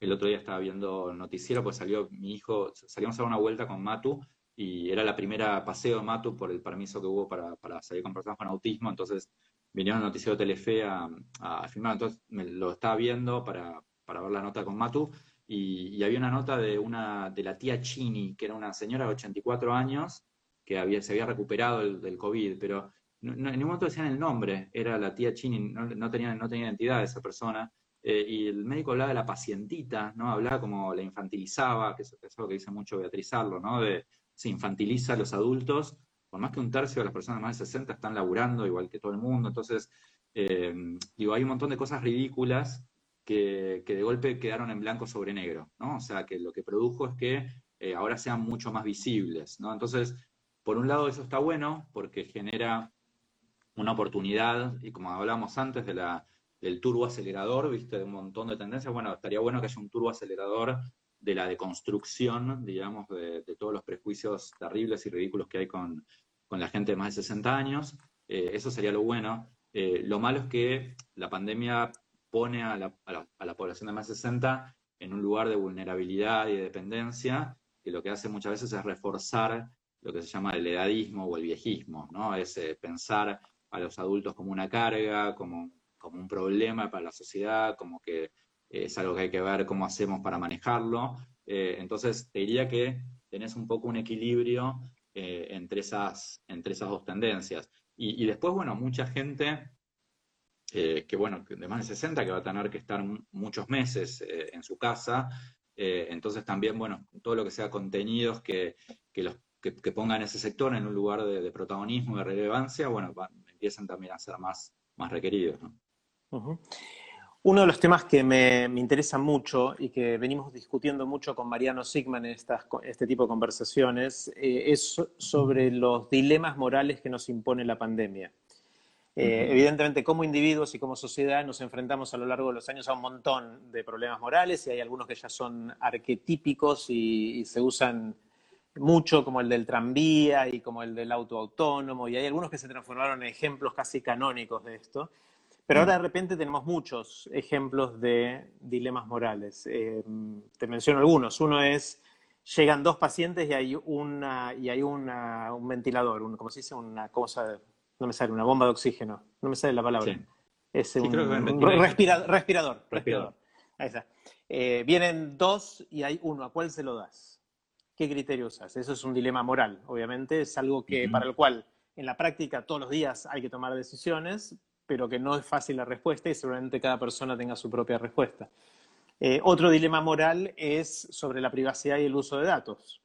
el otro día estaba viendo noticiero, pues salió mi hijo, salimos a dar una vuelta con Matu y era la primera paseo de Matu por el permiso que hubo para, salir con personas con autismo, entonces vinieron al noticiero Telefe a, a filmar, entonces me lo estaba viendo para, ver la nota con Matu y, había una nota de una de la tía Chini, que era una señora de 84 años que había, se había recuperado del COVID, pero en ningún momento decían el nombre, era la tía Chini, no, tenía, no tenía identidad de esa persona. Eh, y el médico hablaba de la pacientita, ¿no? Hablaba como la infantilizaba, que es, algo que dice mucho Beatriz Arlo, ¿no? De, se infantiliza a los adultos, por más que un tercio de las personas más de 60 están laburando igual que todo el mundo, entonces, eh, digo, hay un montón de cosas ridículas que, de golpe quedaron en blanco sobre negro, ¿no? O sea, que lo que produjo es que eh, ahora sean mucho más visibles, ¿no? Entonces, por un lado eso está bueno porque genera una oportunidad, y como hablábamos antes de la, del turbo acelerador, viste, de un montón de tendencias, bueno, estaría bueno que haya un turbo acelerador de la deconstrucción, digamos, de, todos los prejuicios terribles y ridículos que hay con, la gente de más de 60 años. Eh, eso sería lo bueno. Eh, lo malo es que la pandemia pone a la, población de más de 60 en un lugar de vulnerabilidad y de dependencia, que lo que hace muchas veces es reforzar lo que se llama el edadismo o el viejismo, ¿no? Es eh, pensar a los adultos como una carga, como, como un problema para la sociedad, como que es algo que hay que ver cómo hacemos para manejarlo. Eh, entonces, te diría que tenés un poco un equilibrio eh, entre, esas, entre esas dos tendencias. Y, después, bueno, mucha gente eh, que, bueno, de más de 60 que va a tener que estar muchos meses en su casa. entonces, también, bueno, todo lo que sea contenidos que, los, que, pongan ese sector en un lugar de, protagonismo, de relevancia, bueno, empiezan también a ser más, más requeridos. Uno de los temas que me, interesa mucho y que venimos discutiendo mucho con Mariano Sigman en este tipo de conversaciones eh, es sobre los dilemas morales que nos impone la pandemia. Eh, evidentemente, como individuos y como sociedad nos enfrentamos a lo largo de los años a un montón de problemas morales y hay algunos que ya son arquetípicos y, y se usan mucho, como el del tranvía y como el del auto autónomo, y hay algunos que se transformaron en ejemplos casi canónicos de esto. Pero ahora de repente tenemos muchos ejemplos de dilemas morales. Eh, te menciono algunos. Uno es, llegan dos pacientes y hay, una, y hay una, un ventilador, un, ¿cómo se dice? Una cosa, no me sale, una bomba de oxígeno. No me sale la palabra. Es un, respirador, respirador, Ahí está. Eh, vienen dos y hay uno. ¿A cuál se lo das? ¿Qué criterio usas? Eso es un dilema moral, obviamente. Es algo que, para el cual en la práctica todos los días hay que tomar decisiones, pero que no es fácil la respuesta y seguramente cada persona tenga su propia respuesta. Eh, otro dilema moral es sobre la privacidad y el uso de datos.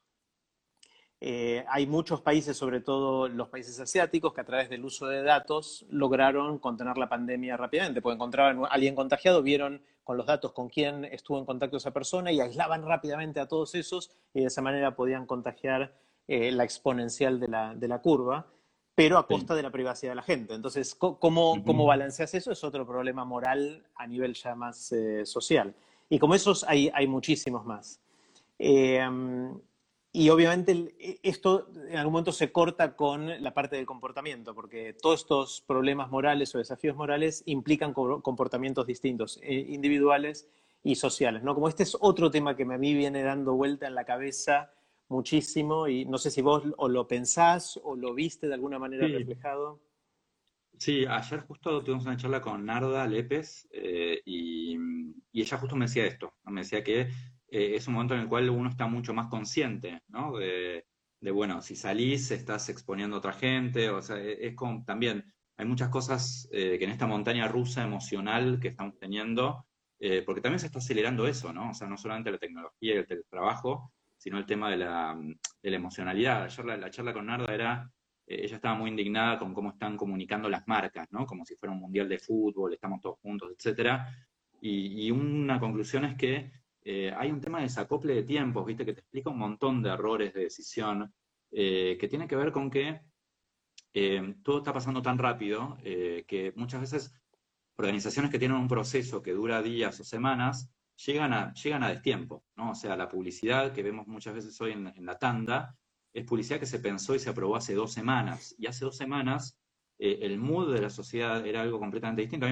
Eh, hay muchos países, sobre todo los países asiáticos, que a través del uso de datos lograron contener la pandemia rápidamente. Porque encontraban a alguien contagiado, vieron con los datos con quién estuvo en contacto esa persona y aislaban rápidamente a todos esos y de esa manera podían contagiar eh, la exponencial de la curva pero a costa de la privacidad de la gente. Entonces, ¿cómo, ¿cómo balanceas eso? Es otro problema moral a nivel ya más eh, social. Y como esos hay, hay muchísimos más. Em, y obviamente e, esto en algún momento se corta con la parte del comportamiento, porque todos estos problemas morales o desafíos morales implican comportamientos distintos, eh, individuales y sociales. ¿no? Como este es otro tema que a mí viene dando vuelta en la cabeza muchísimo y no sé si vos o lo pensás o lo viste de alguna manera reflejado. Sí, ayer justo tuvimos una charla con Narda Lépez eh, y, ella justo me decía esto, me decía que eh, es un momento en el cual uno está mucho más consciente, ¿no? De, bueno, si salís estás exponiendo a otra gente, o sea, e, es como también, hay muchas cosas eh, que en esta montaña rusa emocional que estamos teniendo, porque también se está acelerando eso, ¿no? O sea, no solamente la tecnología y el teletrabajo, sino el tema de la, emocionalidad. Ayer la, charla con Narda era, eh, ella estaba muy indignada con cómo están comunicando las marcas, ¿no? Como si fuera un mundial de fútbol, estamos todos juntos, etcétera. Y, una conclusión es que eh, hay un tema de desacople de tiempos, ¿viste? Que te explica un montón de errores de decisión, eh, que tiene que ver con que todo está pasando tan rápido que muchas veces organizaciones que tienen un proceso que dura días o semanas llegan a, llegan a destiempo, ¿no? O sea, la publicidad que vemos muchas veces hoy en, la tanda es publicidad que se pensó y se aprobó hace dos semanas. Y hace dos semanas eh, el mood de la sociedad era algo completamente distinto.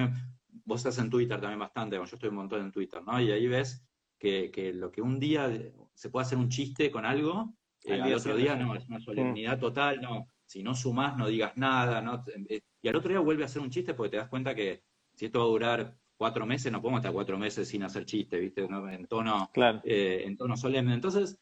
vos estás en Twitter también bastante, yo estoy un montón en Twitter, ¿no? Y ahí ves que, que lo que un día se puede hacer un chiste con algo, el otro día no, es una solemnidad total, no, si no sumás no digas nada, ¿no? Eh, y al otro día vuelve a hacer un chiste porque te das cuenta que si esto va a durar cuatro meses, no podemos estar cuatro meses sin hacer chiste, ¿viste? En tono, eh, en tono solemne. Entonces,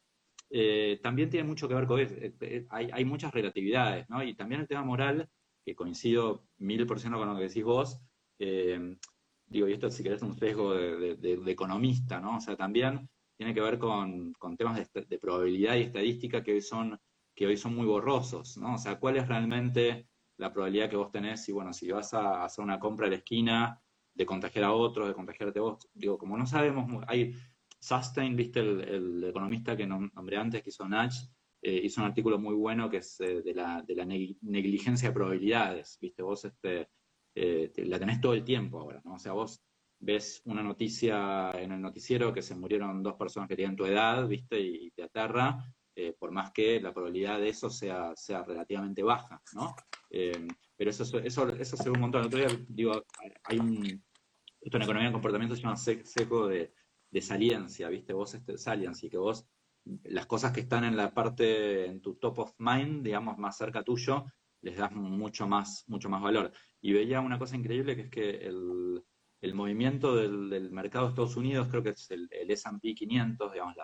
eh, también tiene mucho que ver con eso. Eh, hay, muchas relatividades, ¿no? Y también el tema moral, que coincido mil por ciento con lo que decís vos, digo, y esto si querés un sesgo de, economista, ¿no? O sea, también tiene que ver con, temas de, probabilidad y estadística que hoy son que hoy son muy borrosos, ¿no? O sea, ¿cuál es realmente la probabilidad que vos tenés si, bueno, si vas a hacer una compra a la esquina de contagiar a otros, de contagiarte vos. Digo, como no sabemos, hay Sustain, viste, el, economista que nombré antes, que hizo Natch, eh, hizo un artículo muy bueno que es eh, de, la, de la negligencia de probabilidades, viste, vos este, eh, la tenés todo el tiempo ahora, ¿no? O sea, vos ves una noticia en el noticiero que se murieron dos personas que tienen tu edad, viste, y, te aterra, por más que la probabilidad de eso sea, sea relativamente baja, ¿no? pero eso, eso, eso se ve un montón. El otro digo, hay un, esto en economía de comportamiento se llama seco de, de saliencia, ¿viste? Vos este, salience, y que vos las cosas que están en la parte, en tu top of mind, digamos, más cerca tuyo, les das mucho más, mucho más valor. Y veía una cosa increíble que es que el, movimiento del, mercado de Estados Unidos, creo que es el, S&P 500, digamos,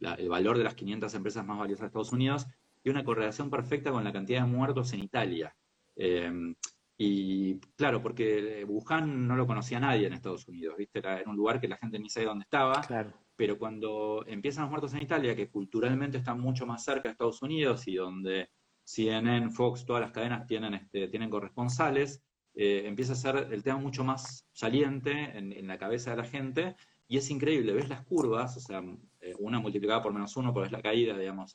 el valor de las 500 empresas más valiosas de Estados Unidos, tiene una correlación perfecta con la cantidad de muertos en Italia. Eh, y claro, porque Wuhan no lo conocía nadie en Estados Unidos, ¿viste? Era, un lugar que la gente ni sabía dónde estaba. Pero cuando empiezan los muertos en Italia, que culturalmente están mucho más cerca de Estados Unidos y donde CNN, Fox, todas las cadenas tienen, este, tienen corresponsales, eh, empieza a ser el tema mucho más saliente en, la cabeza de la gente. Y es increíble, ves las curvas, o sea, eh, una multiplicada por menos uno, porque es la caída, digamos,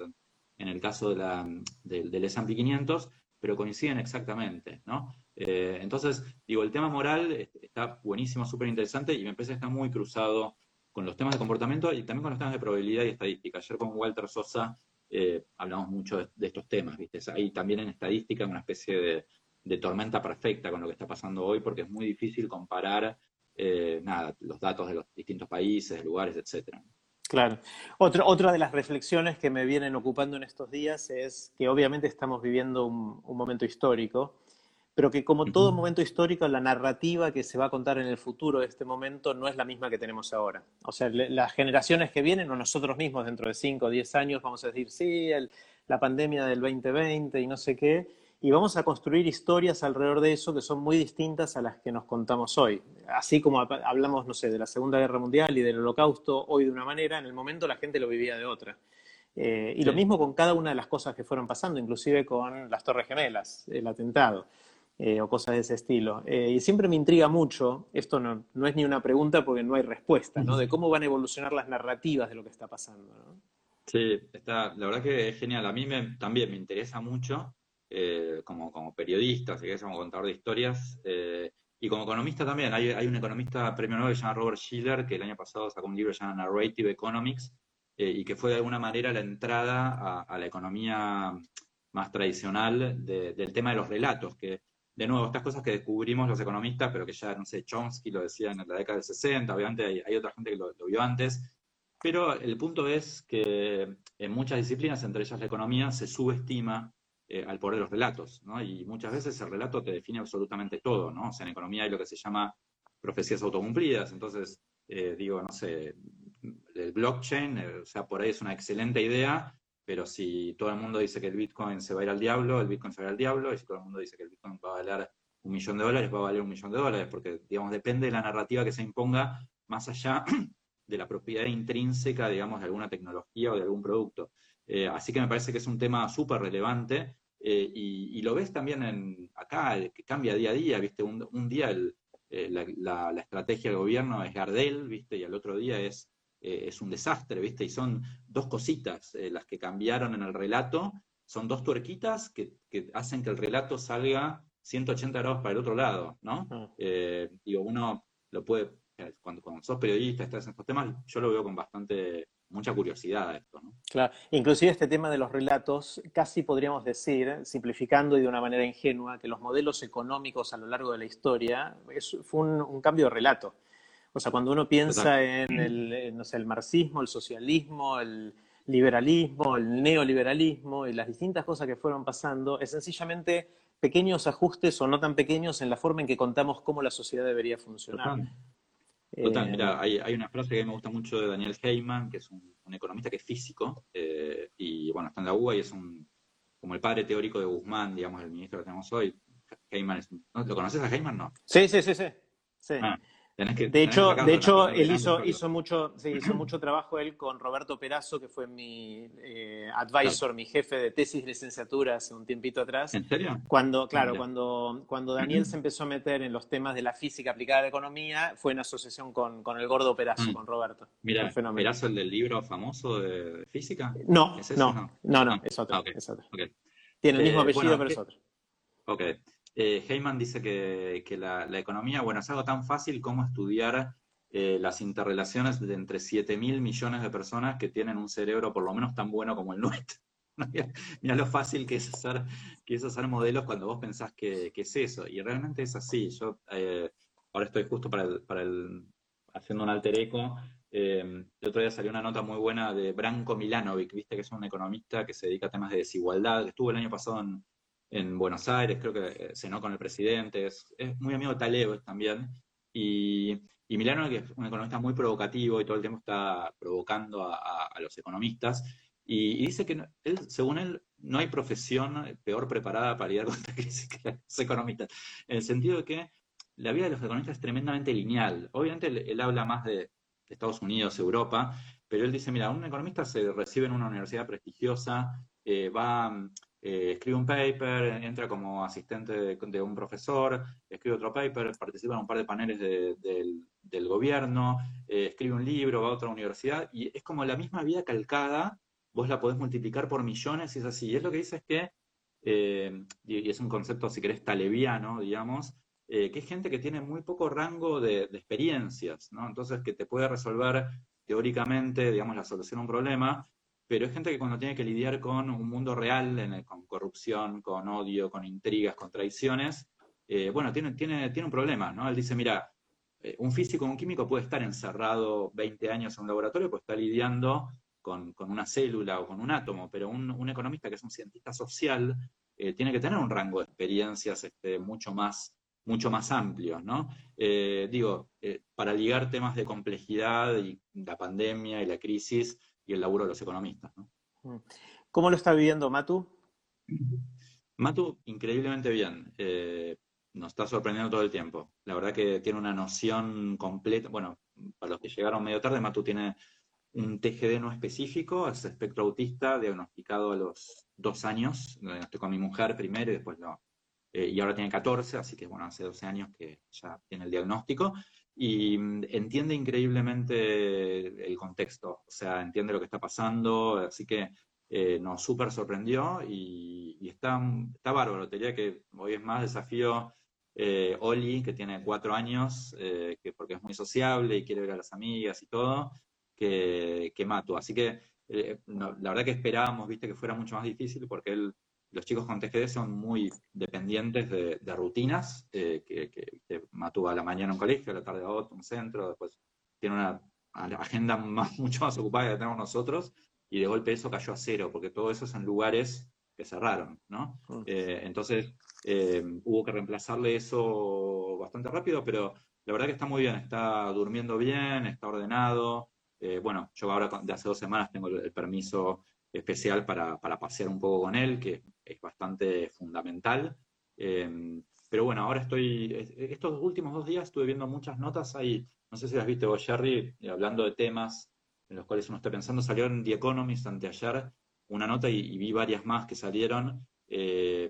en, el caso de la, del S&P 500, pero coinciden exactamente, ¿no? Eh, entonces, digo, el tema moral está buenísimo, súper interesante y me parece que está muy cruzado con los temas de comportamiento y también con los temas de probabilidad y estadística. Ayer con Walter Sosa eh, hablamos mucho de, estos temas, ¿viste? Hay también en estadística una especie de, tormenta perfecta con lo que está pasando hoy porque es muy difícil comparar, eh, nada, los datos de los distintos países, lugares, etcétera. Claro. otra de las reflexiones que me vienen ocupando en estos días es que obviamente estamos viviendo un momento histórico pero que como todo momento histórico, la narrativa que se va a contar en el futuro de este momento no es la misma que tenemos ahora. O sea, las generaciones que vienen o nosotros mismos dentro de 5 o 10 años vamos a decir, sí, la pandemia del 2020 y no sé qué, y vamos a construir historias alrededor de eso que son muy distintas a las que nos contamos hoy. Así como hablamos, no sé, de la Segunda Guerra Mundial y del Holocausto hoy de una manera, en el momento la gente lo vivía de otra. Eh, y lo mismo con cada una de las cosas que fueron pasando, inclusive con las Torres Gemelas, el atentado. Eh, o cosas de ese estilo. Eh, y siempre me intriga mucho, esto no, no, es ni una pregunta porque no hay respuesta, ¿no? De cómo van a evolucionar las narrativas de lo que está pasando, ¿no? Sí, está, la verdad que es genial. A mí me, también me interesa mucho, eh, como, como periodista, si como contador de historias, y como economista también. Hay, hay, un economista premio Nobel que se llama Robert Schiller, que el año pasado sacó un libro llamado Narrative Economics, y que fue de alguna manera la entrada a, a la economía más tradicional del tema de los relatos, que de nuevo, estas cosas que descubrimos los economistas, pero que ya, no sé, Chomsky lo decía en la década del 60, obviamente hay, otra gente que lo, vio antes, pero el punto es que en muchas disciplinas, entre ellas la economía, se subestima eh, al poder de los relatos, ¿no? Y muchas veces el relato te define absolutamente todo, ¿no? O sea, en economía hay lo que se llama profecías autocumplidas, entonces, eh, digo, no sé, el blockchain, eh, o sea, por ahí es una excelente idea, pero si todo el mundo dice que el Bitcoin se va a ir al diablo, el Bitcoin se va a ir al diablo, y si todo el mundo dice que el Bitcoin va a valer un millón de dólares, va a valer un millón de dólares, porque, digamos, depende de la narrativa que se imponga más allá de la propiedad intrínseca, digamos, de alguna tecnología o de algún producto. Eh, así que me parece que es un tema súper relevante eh, y, lo ves también en, acá, que cambia día a día, ¿viste? Un, día eh, la, estrategia del gobierno es Gardel, ¿viste? Y al otro día es eh, es un desastre, ¿viste? Y son dos cositas eh, las que cambiaron en el relato son dos tuerquitas que, hacen que el relato salga 180 grados para el otro lado, ¿no? Ah. Eh, digo, uno lo puede, cuando, cuando sos periodista, estás en estos temas, yo lo veo con bastante mucha curiosidad esto, ¿no? Claro, inclusive este tema de los relatos, casi podríamos decir, simplificando y de una manera ingenua, que los modelos económicos a lo largo de la historia fue un, cambio de relato. O sea, cuando uno piensa en el, no sé, el marxismo, el socialismo, el liberalismo, el neoliberalismo y las distintas cosas que fueron pasando, es sencillamente pequeños ajustes o no tan pequeños en la forma en que contamos cómo la sociedad debería funcionar. Total, mira, eh, hay, una frase que me gusta mucho de Daniel Heyman, que es un, economista que es físico, eh, y bueno, está en la UBA y es un, como el padre teórico de Guzmán, digamos, el ministro que tenemos hoy. Heyman es, ¿Lo conoces a Heyman? No. Sí, sí, sí, sí. sí. Ah, de hecho, de hecho él hizo, hizo, mucho, hizo mucho trabajo él con Roberto Perazo, que fue mi eh, advisor, mi jefe de tesis de licenciatura hace un tiempito atrás. ¿En serio? Cuando, claro, cuando, cuando Daniel se empezó a meter en los temas de la física aplicada a la economía, fue en asociación con, con el gordo Perazo, mm. con Roberto. Mira, ¿Perazo el del libro famoso de física? No, no, no, no, ah, es otro. es otro. Tiene el mismo eh, apellido, pero es otro. Ok. Eh, Heyman dice que, la, economía, bueno, es algo tan fácil como estudiar eh, las interrelaciones de entre 7 mil millones de personas que tienen un cerebro por lo menos tan bueno como el nuestro. mira, lo fácil que es, hacer, que hacer modelos cuando vos pensás que, es eso. Y realmente es así. Yo eh, ahora estoy justo para el, haciendo un alter eco. el otro día salió una nota muy buena de Branko Milanovic, viste que es un economista que se dedica a temas de desigualdad. Estuvo el año pasado en, en Buenos Aires, creo que eh, cenó con el presidente, es, muy amigo de Taleb también. Y, Milano, que es un economista muy provocativo y todo el tiempo está provocando a, los economistas, y, dice que él, según él no hay profesión peor preparada para lidiar con esta crisis que los economistas, en el sentido de que la vida de los economistas es tremendamente lineal. Obviamente él, habla más de, Estados Unidos, Europa, pero él dice, mira, un economista se recibe en una universidad prestigiosa, eh, va eh, escribe un paper, entra como asistente de, un profesor, escribe otro paper, participa en un par de paneles del, gobierno, eh, escribe un libro, va a otra universidad, y es como la misma vida calcada, vos la podés multiplicar por millones y es así. Y es lo que dice es que, eh, y es un concepto, si querés, taleviano, digamos, que es gente que tiene muy poco rango de, experiencias, ¿no? Entonces, que te puede resolver teóricamente, digamos, la solución a un problema, pero es gente que cuando tiene que lidiar con un mundo real, con corrupción, con odio, con intrigas, con traiciones, eh, bueno, tiene, tiene, tiene un problema, ¿no? Él dice, mira, eh, un físico, un químico puede estar encerrado 20 años en un laboratorio, puede estar lidiando con, una célula o con un átomo, pero un, economista que es un cientista social eh, tiene que tener un rango de experiencias este, mucho más mucho más amplio, ¿no? digo, para ligar temas de complejidad y la pandemia y la crisis, y el laburo de los economistas. Mm. ¿Cómo lo está viviendo Matu? Matu, increíblemente bien. Eh, nos está sorprendiendo todo el tiempo. La verdad que tiene una noción completa. Bueno, para los que llegaron medio tarde, Matu tiene un TGD no específico, es espectro autista, diagnosticado a los dos años. Lo diagnostiqué con mi mujer primero y después lo. Eh, y ahora tiene 14, así que bueno, hace 12 años que ya tiene el diagnóstico y mm, entiende increíblemente el contexto, o sea, entiende lo que está pasando, así que eh, nos súper sorprendió y, está, está bárbaro. Te diría que hoy es más desafío eh, Oli, que tiene cuatro años, eh, que porque es muy sociable y quiere ver a las amigas y todo, que, que Matu. Así que la verdad que esperábamos, viste, que fuera mucho más difícil porque él los chicos con TGD son muy dependientes de, rutinas, eh, que, que, a la mañana un colegio, a la tarde a otro, un centro, después tiene una agenda mucho más ocupada que tenemos nosotros, y de golpe eso cayó a cero, porque todo eso es en lugares que cerraron, ¿no? Mm. Eh, entonces eh, hubo que reemplazarle eso bastante rápido, pero la verdad que está muy bien, está durmiendo bien, está ordenado. bueno, yo ahora de hace dos semanas tengo el permiso especial para, pasear un poco con él, que es bastante fundamental. Eh, pero bueno, ahora estoy, estos últimos dos días estuve viendo muchas notas ahí, no sé si las viste vos, Jerry, eh, hablando de temas en los cuales uno está pensando, salió en The Economist anteayer una nota y, vi varias más que salieron eh,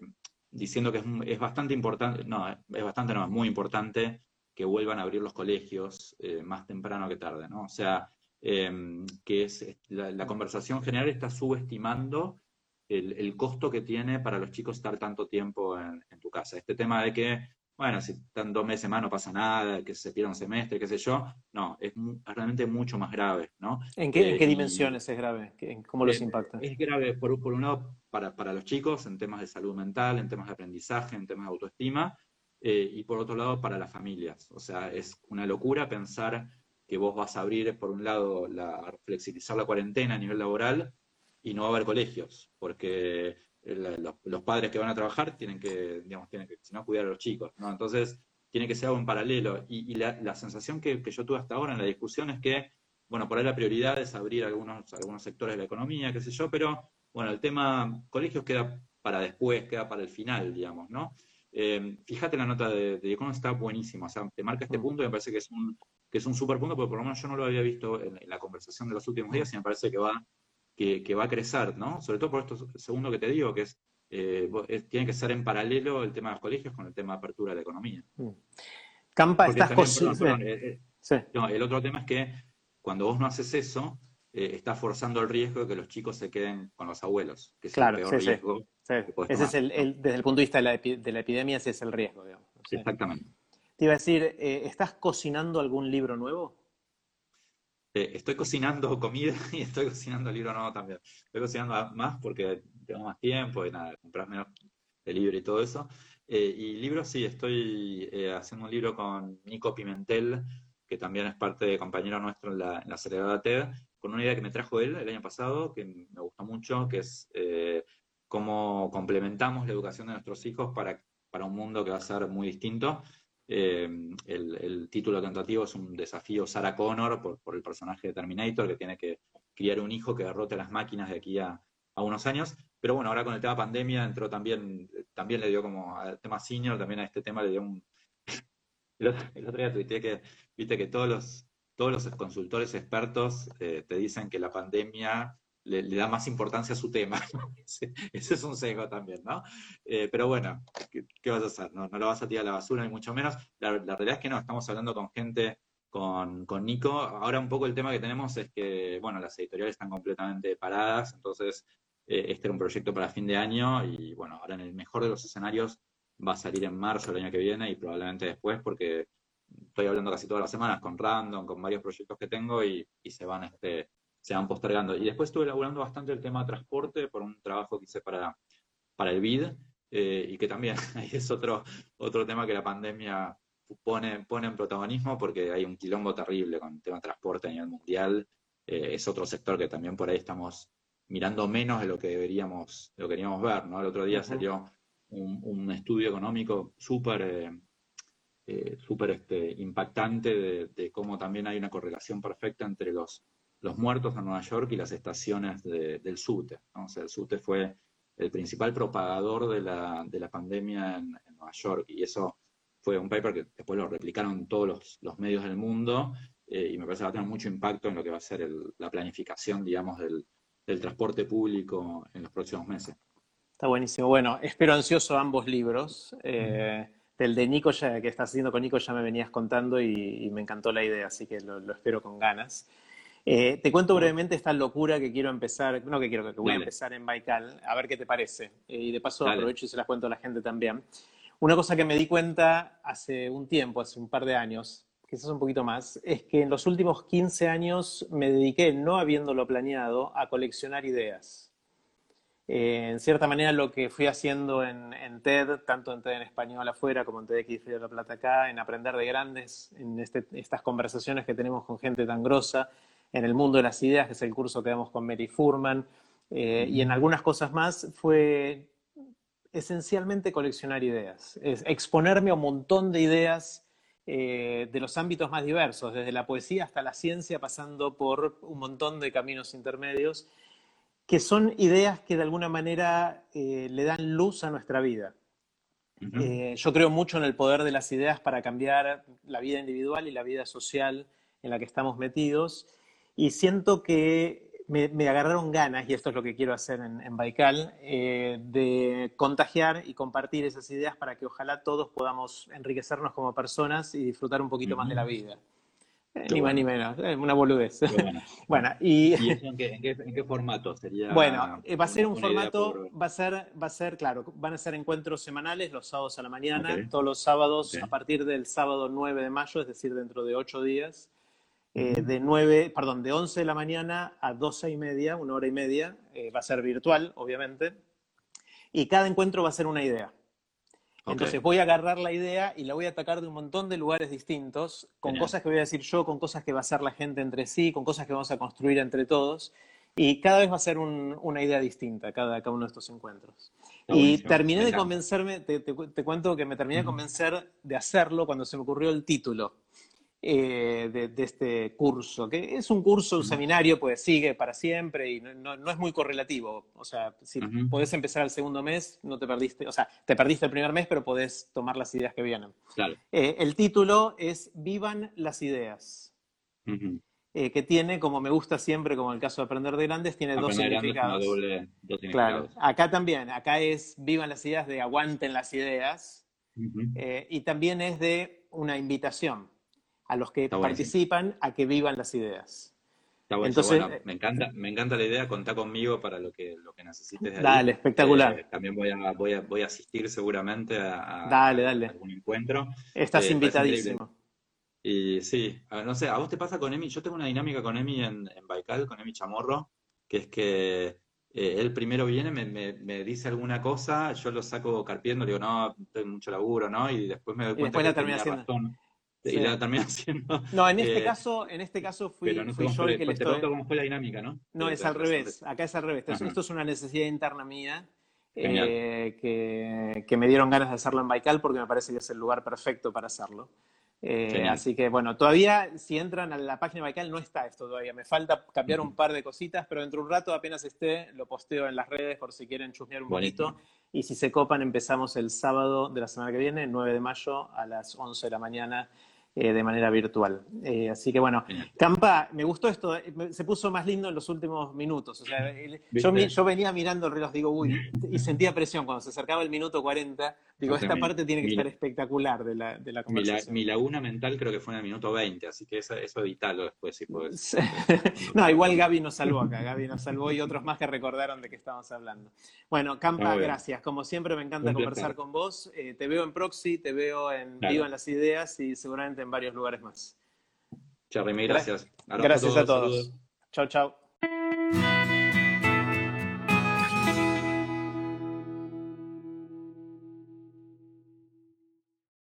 diciendo que es, bastante importante, no, es bastante, no, es muy importante que vuelvan a abrir los colegios más temprano que tarde, ¿no? O sea, que es la, conversación general está subestimando el, costo que tiene para los chicos estar tanto tiempo en, tu casa. Este tema de que, bueno, si están dos meses más no pasa nada, que se pierda un semestre, qué sé yo, no, es, realmente mucho más grave, ¿no? ¿En qué, eh, dimensiones es grave? ¿Cómo los impacta? Es grave, por, por un lado, para, para, los chicos, en temas de salud mental, en temas de aprendizaje, en temas de autoestima, eh, y por otro lado, para las familias. O sea, es una locura pensar que vos vas a abrir, por un lado, la, flexibilizar la cuarentena a nivel laboral y no va a haber colegios, porque los, padres que van a trabajar tienen que, digamos, tienen que, si no, cuidar a los chicos, ¿no? Entonces, tiene que ser algo en paralelo. Y, la, sensación que, yo tuve hasta ahora en la discusión es que, bueno, por ahí la prioridad es abrir algunos, algunos sectores de la economía, qué sé yo, pero, bueno, el tema colegios queda para después, queda para el final, digamos, ¿no? Eh, fíjate la nota de, de está buenísima, o sea, te marca este mm. punto y me parece que es un, que es un super punto, porque por lo menos yo no lo había visto en, la conversación de los últimos días y me parece que va, que, va a crecer, ¿no? Sobre todo por esto segundo que te digo, que eh, es, tiene que ser en paralelo el tema de los colegios con el tema de apertura de la economía. Mm. Campa, cosas. Eh, eh, no, el otro tema es que cuando vos no haces eso, estás forzando el riesgo de que los chicos se queden con los abuelos, que es claro, el peor riesgo. Ese es el, desde el punto de vista de la, de la epidemia, ese es el riesgo, digamos. Exactamente. Te iba a decir, ¿estás cocinando algún libro nuevo? Eh, estoy cocinando comida y estoy cocinando libro nuevo también. Estoy cocinando más porque tengo más tiempo y nada, comprar menos de libro y todo eso. Eh, y libros, sí, estoy haciendo un libro con Nico Pimentel, que también es parte de compañero nuestro en la, en la TED, con una idea que me trajo él el año pasado, que me gustó mucho, que es cómo complementamos la educación de nuestros hijos para, para un mundo que va a ser muy distinto. Eh, el, título tentativo es un desafío Sarah Connor por, el personaje de Terminator que tiene que criar un hijo que derrote las máquinas de aquí a, unos años. Pero bueno, ahora con el tema pandemia entró también, también le dio como al tema senior, también a este tema le dio un... el, otro, día tuiteé que, viste que todos los, todos los consultores expertos eh, te dicen que la pandemia le, da más importancia a su tema. ese, es un sesgo también, ¿no? Eh, pero bueno, ¿qué, vas a hacer? No, no lo vas a tirar a la basura, ni mucho menos. La, realidad es que no, estamos hablando con gente, con, con, Nico. Ahora un poco el tema que tenemos es que, bueno, las editoriales están completamente paradas, entonces eh, este era un proyecto para fin de año y, bueno, ahora en el mejor de los escenarios va a salir en marzo del año que viene y probablemente después porque estoy hablando casi todas las semanas con Random, con varios proyectos que tengo y, se van este, se van postergando. Y después estuve elaborando bastante el tema de transporte por un trabajo que hice para, para el BID, eh, y que también es otro, otro tema que la pandemia pone, pone en protagonismo porque hay un quilombo terrible con el tema de transporte a nivel mundial. Eh, es otro sector que también por ahí estamos mirando menos de lo que deberíamos, lo queríamos ver. ¿no? El otro día salió un, estudio económico súper eh, súper este, impactante de, de, cómo también hay una correlación perfecta entre los los muertos en Nueva York y las estaciones del SUTE. O sea, el SUTE fue el principal propagador de la, de la pandemia en, Nueva York y eso fue un paper que después lo replicaron todos los, medios del mundo eh, y me parece que va a tener mucho impacto en lo que va a ser la planificación, digamos, del, transporte público en los próximos meses. Está buenísimo. Bueno, espero ansioso ambos libros. Eh, del de Nico, ya, que estás haciendo con Nico, ya me venías contando y, me encantó la idea, así que lo espero con ganas. Eh, te cuento brevemente esta locura que quiero empezar, no que quiero, que voy a empezar en Baikal, a ver qué te parece. Eh, y de paso aprovecho y se las cuento a la gente también. Una cosa que me di cuenta hace un tiempo, hace un par de años, quizás un poquito más, es que en los últimos 15 años me dediqué, no habiéndolo planeado, a coleccionar ideas. Eh, en cierta manera lo que fui haciendo en, TED, tanto en TED en español afuera como en TEDx de la Plata acá, en aprender de grandes, en este, estas conversaciones que tenemos con gente tan grosa, en el mundo de las ideas, que es el curso que damos con Mary Furman, eh, y en algunas cosas más, fue esencialmente coleccionar ideas, es exponerme a un montón de ideas eh, de los ámbitos más diversos, desde la poesía hasta la ciencia, pasando por un montón de caminos intermedios, que son ideas que de alguna manera eh, le dan luz a nuestra vida. yo creo mucho en el poder de las ideas para cambiar la vida individual y la vida social en la que estamos metidos y siento que me, agarraron ganas, y esto es lo que quiero hacer en, Baikal, eh, de contagiar y compartir esas ideas para que ojalá todos podamos enriquecernos como personas y disfrutar un poquito más de la vida. Eh, ni más ni menos, una boludez. Bueno. bueno, y... ¿Y eso en qué, en qué, formato sería? Bueno, va a ser un formato, va a ser, va a ser, claro, van a ser encuentros semanales los sábados a la mañana, todos los sábados a partir del sábado 9 de mayo, es decir, dentro de ocho días. Eh, de 9, perdón, de 11 de la mañana a 12 y media, una hora y media, eh, va a ser virtual, obviamente, y cada encuentro va a ser una idea. Entonces voy a agarrar la idea y la voy a atacar de un montón de lugares distintos, con cosas que voy a decir yo, con cosas que va a hacer la gente entre sí, con cosas que vamos a construir entre todos. Y cada vez va a ser una idea distinta, cada, cada uno de estos encuentros. y terminé de convencerme, te, cuento que me terminé de convencer de hacerlo cuando se me ocurrió el título. Eh, de, este curso, que es un curso, un seminario, pues sigue para siempre y no, es muy correlativo. O sea, si podés empezar el segundo mes, no te perdiste, o sea, te perdiste el primer mes, pero podés tomar las ideas que vienen. Eh, el título es Vivan las ideas. Eh, que tiene, como me gusta siempre, como el caso de Aprender de Grandes, tiene dos significados. Claro, acá también, acá es Vivan las ideas de aguanten las ideas, y también es de una invitación a los que participan a que vivan las ideas. Está bueno, Entonces, bueno, me encanta, me encanta la idea, contá conmigo para lo que, lo que necesites. De dale, espectacular. Eh, también voy a, voy, a, voy a asistir seguramente a, dale, dale. algún encuentro. Estás eh, invitadísimo. Y sí, no sé, ¿a vos te pasa con Emi? Yo tengo una dinámica con Emi en, en Baikal, con Emi Chamorro, que es que eh, él primero viene, me, me, dice alguna cosa, yo lo saco carpiendo, le digo, no, tengo mucho laburo, ¿no? Y después me doy cuenta que termina razón y la termina haciendo. No, en este, eh, caso, en este caso fui, no fui yo el que le estoy... cómo fue la dinámica, ¿no? No, es al revés. Acá es al revés. Esto, es una necesidad interna mía eh, que, que, me dieron ganas de hacerlo en Baikal porque me parece que es el lugar perfecto para hacerlo. Eh, así que bueno, todavía si entran a la página de Baikal no está esto todavía. Me falta cambiar un par de cositas, pero dentro de un rato apenas esté, lo posteo en las redes por si quieren chusmear un poquito. Y si se copan, empezamos el sábado de la semana que viene, 9 de mayo, a las 11 de la mañana eh, de manera virtual. Eh, así que bueno, Campa, me gustó esto, eh, se puso más lindo en los últimos minutos. O sea, yo, yo, venía mirando el reloj, digo, uy, y sentía presión cuando se acercaba el minuto 40. Digo, esta parte tiene que estar espectacular de la, de la conversación. Mi, laguna mental creo que fue en el minuto 20, así que eso, eso después si puedes. no, igual Gaby nos salvó acá, Gaby nos salvó y otros más que recordaron de qué estábamos hablando. Bueno, Campa, gracias. Como siempre, me encanta conversar con vos. te veo en Proxy, te veo en Vivo en las Ideas y seguramente en varios lugares más. Charly, gracias. Gracias a todos. Chao, chao.